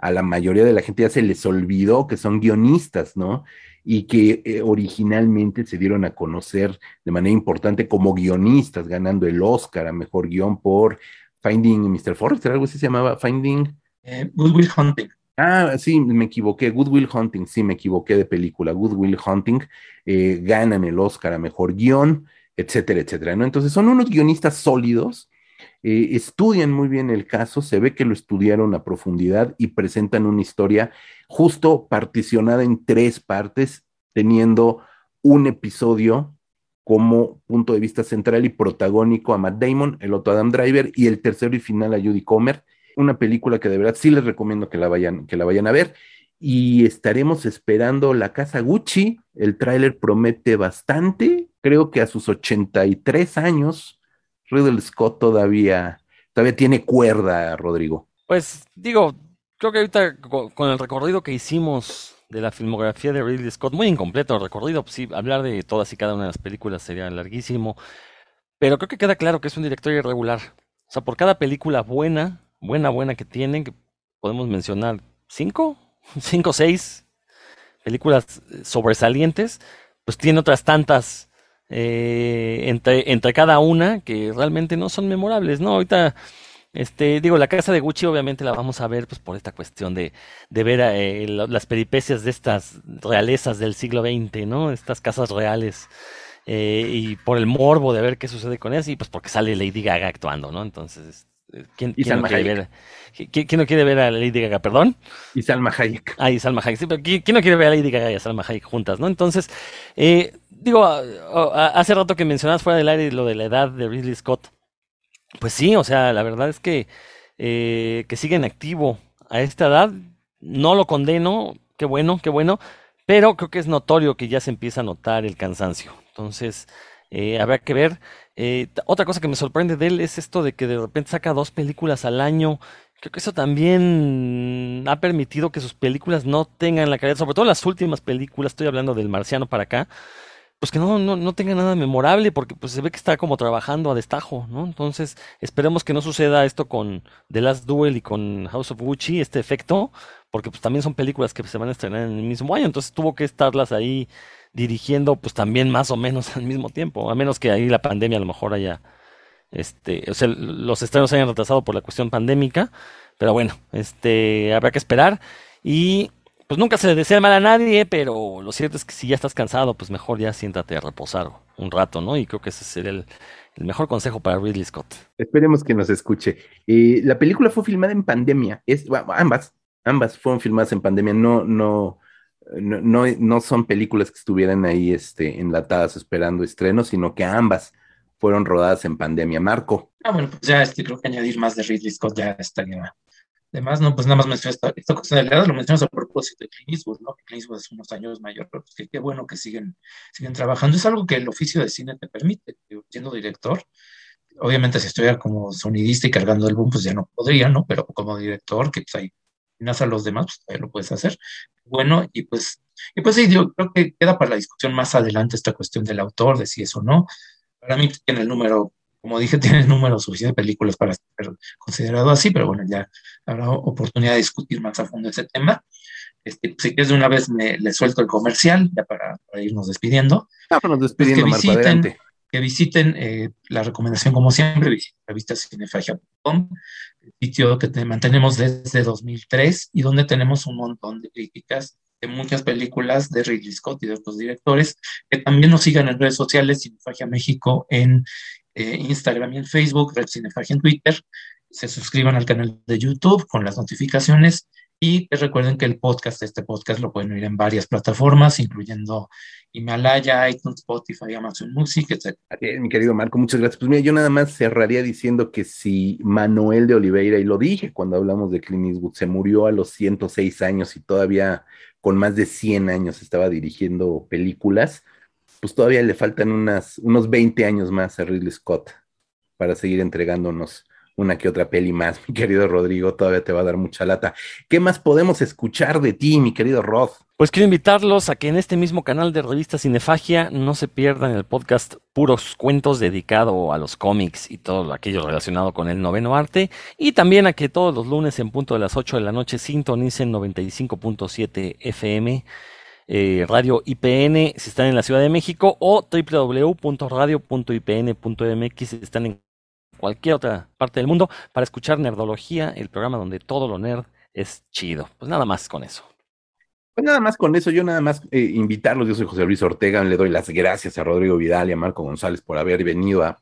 a la mayoría de la gente ya se les olvidó que son guionistas, ¿no? Y que eh, originalmente se dieron a conocer de manera importante como guionistas, ganando el Oscar a Mejor Guión por Finding Mr. Forrester, algo así se llamaba, Finding... Eh, Good Will Hunting. Ah, sí, me equivoqué. Good Will Hunting, sí, me equivoqué de película. Good Will Hunting eh, ganan el Oscar a mejor guion, etcétera, etcétera. ¿no? Entonces son unos guionistas sólidos, eh, estudian muy bien el caso, se ve que lo estudiaron a profundidad y presentan una historia justo particionada en tres partes, teniendo un episodio como punto de vista central y protagónico a Matt Damon, el otro Adam Driver y el tercero y final a Judy Comer. Una película que de verdad sí les recomiendo que la vayan, que la vayan a ver. Y estaremos esperando La Casa Gucci. El tráiler promete bastante. Creo que a sus 83 años, Riddle Scott todavía, todavía tiene cuerda, Rodrigo. Pues digo, creo que ahorita con el recorrido que hicimos de la filmografía de Ridley Scott, muy incompleto el recorrido, pues sí, hablar de todas y cada una de las películas sería larguísimo, pero creo que queda claro que es un director irregular. O sea, por cada película buena, buena, buena que tiene, que podemos mencionar cinco, cinco o seis películas sobresalientes, pues tiene otras tantas eh, entre, entre cada una que realmente no son memorables, ¿no? Ahorita este, digo, la casa de Gucci obviamente la vamos a ver pues por esta cuestión de, de ver eh, las peripecias de estas realezas del siglo XX, ¿no? Estas casas reales. Eh, y por el morbo de ver qué sucede con ellas y pues porque sale Lady Gaga actuando, ¿no? Entonces, eh, ¿quién, quién no, quiere ver, ¿quién, no quiere ver a Lady Gaga, perdón? Y Salma Hayek. Ah, y Salma Hayek, sí, pero ¿quién, no quiere ver a Lady Gaga y a Salma Hayek juntas, no? Entonces, digo, hace rato que mencionabas fuera del aire lo de la edad de Ridley Scott, pues sí, o sea, la verdad es que, eh, que sigue en activo a esta edad. No lo condeno, qué bueno, qué bueno, pero creo que es notorio que ya se empieza a notar el cansancio. Entonces, eh, habrá que ver. Eh, otra cosa que me sorprende de él es esto de que de repente saca dos películas al año. Creo que eso también ha permitido que sus películas no tengan la calidad, sobre todo las últimas películas, estoy hablando del Marciano para acá, pues que no, no, no tenga nada memorable, porque pues se ve que está como trabajando a destajo, ¿no? Entonces, esperemos que no suceda esto con The Last Duel y con House of Gucci, este efecto, porque pues también son películas que se van a estrenar en el mismo año, entonces tuvo que estarlas ahí dirigiendo pues también más o menos al mismo tiempo, a menos que ahí la pandemia a lo mejor haya, este, o sea, los estrenos se hayan retrasado por la cuestión pandémica, pero bueno, este, habrá que esperar y pues nunca se le desea mal a nadie, pero lo cierto es que si ya estás cansado, pues mejor ya siéntate a reposar un rato, ¿no? Y creo que ese sería el, mejor consejo para Ridley Scott. Esperemos que nos escuche. Eh, la película fue filmada en pandemia. Es, ambas, ambas fueron filmadas en pandemia. No, no, no, no, son películas que estuvieran ahí este, enlatadas esperando estreno, sino que ambas fueron rodadas en pandemia. Marco. Ah, bueno, pues ya este, creo que añadir más de Ridley Scott ya estaría Además, no, pues nada más mencioné esta, esta cosa de la lo mencionas a propósito de Clint Eastwood, ¿no? Clint Eastwood es unos años mayor, pero pues qué bueno que siguen, siguen trabajando. Es algo que el oficio de cine te permite, siendo director. Obviamente, si estuviera como sonidista y cargando el boom, pues ya no podría, ¿no? Pero como director, que pues ahí a los demás, pues todavía lo puedes hacer. Bueno, y pues, y pues sí, yo creo que queda para la discusión más adelante esta cuestión del autor, de si es o no. Para mí tiene el número como dije, tiene número suficiente de películas para ser considerado así, pero bueno, ya habrá oportunidad de discutir más a fondo ese tema. Este, si quieres de una vez me le suelto el comercial, ya para, irnos despidiendo. Ah, nos despidiendo, pues que visiten, que visiten eh, la recomendación, como siempre, visiten revistacinefagia.com, el sitio que te mantenemos desde 2003 y donde tenemos un montón de críticas de muchas películas de Ridley Scott y de otros directores, que también nos sigan en redes sociales, Cinefagia México en eh, Instagram y en Facebook, Red Cinefagia en Twitter, se suscriban al canal de YouTube con las notificaciones y recuerden que el podcast, este podcast lo pueden oír en varias plataformas, incluyendo Himalaya, iTunes, Spotify, Amazon Music, etc. Mi querido Marco, muchas gracias. Pues mira, yo nada más cerraría diciendo que si Manuel de Oliveira, y lo dije cuando hablamos de Clint Eastwood, se murió a los 106 años y todavía con más de 100 años estaba dirigiendo películas, pues todavía le faltan unos 20 años más a Ridley Scott para seguir entregándonos una que otra peli más, mi querido Rodrigo, todavía te va a dar mucha lata. ¿Qué más podemos escuchar de ti, mi querido Rod? Pues quiero invitarlos a que en este mismo canal de revista Cinefagia no se pierdan el podcast Puros Cuentos dedicado a los cómics y todo aquello relacionado con el noveno arte. Y también a que todos los lunes en punto de las 8 de la noche sintonicen 95.7 FM eh, Radio IPN si están en la Ciudad de México o www.radio.ipn.mx si están en cualquier otra parte del mundo para escuchar Nerdología, el programa donde todo lo nerd es chido. Pues nada más con eso. Pues nada más con eso, yo nada más eh, invitarlos, yo soy José Luis Ortega, le doy las gracias a Rodrigo Vidal y a Marco González por haber venido a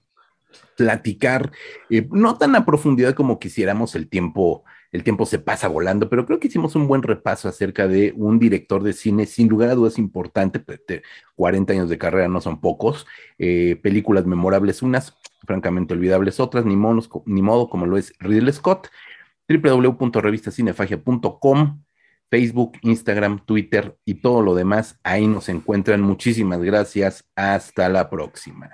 platicar, eh, no tan a profundidad como quisiéramos, el tiempo, el tiempo se pasa volando, pero creo que hicimos un buen repaso acerca de un director de cine, sin lugar a dudas importante, 40 años de carrera no son pocos, eh, películas memorables unas, francamente olvidables otras, ni, monos, ni modo como lo es Ridley Scott, www.revistacinefagia.com Facebook, Instagram, Twitter y todo lo demás. Ahí nos encuentran. Muchísimas gracias. Hasta la próxima.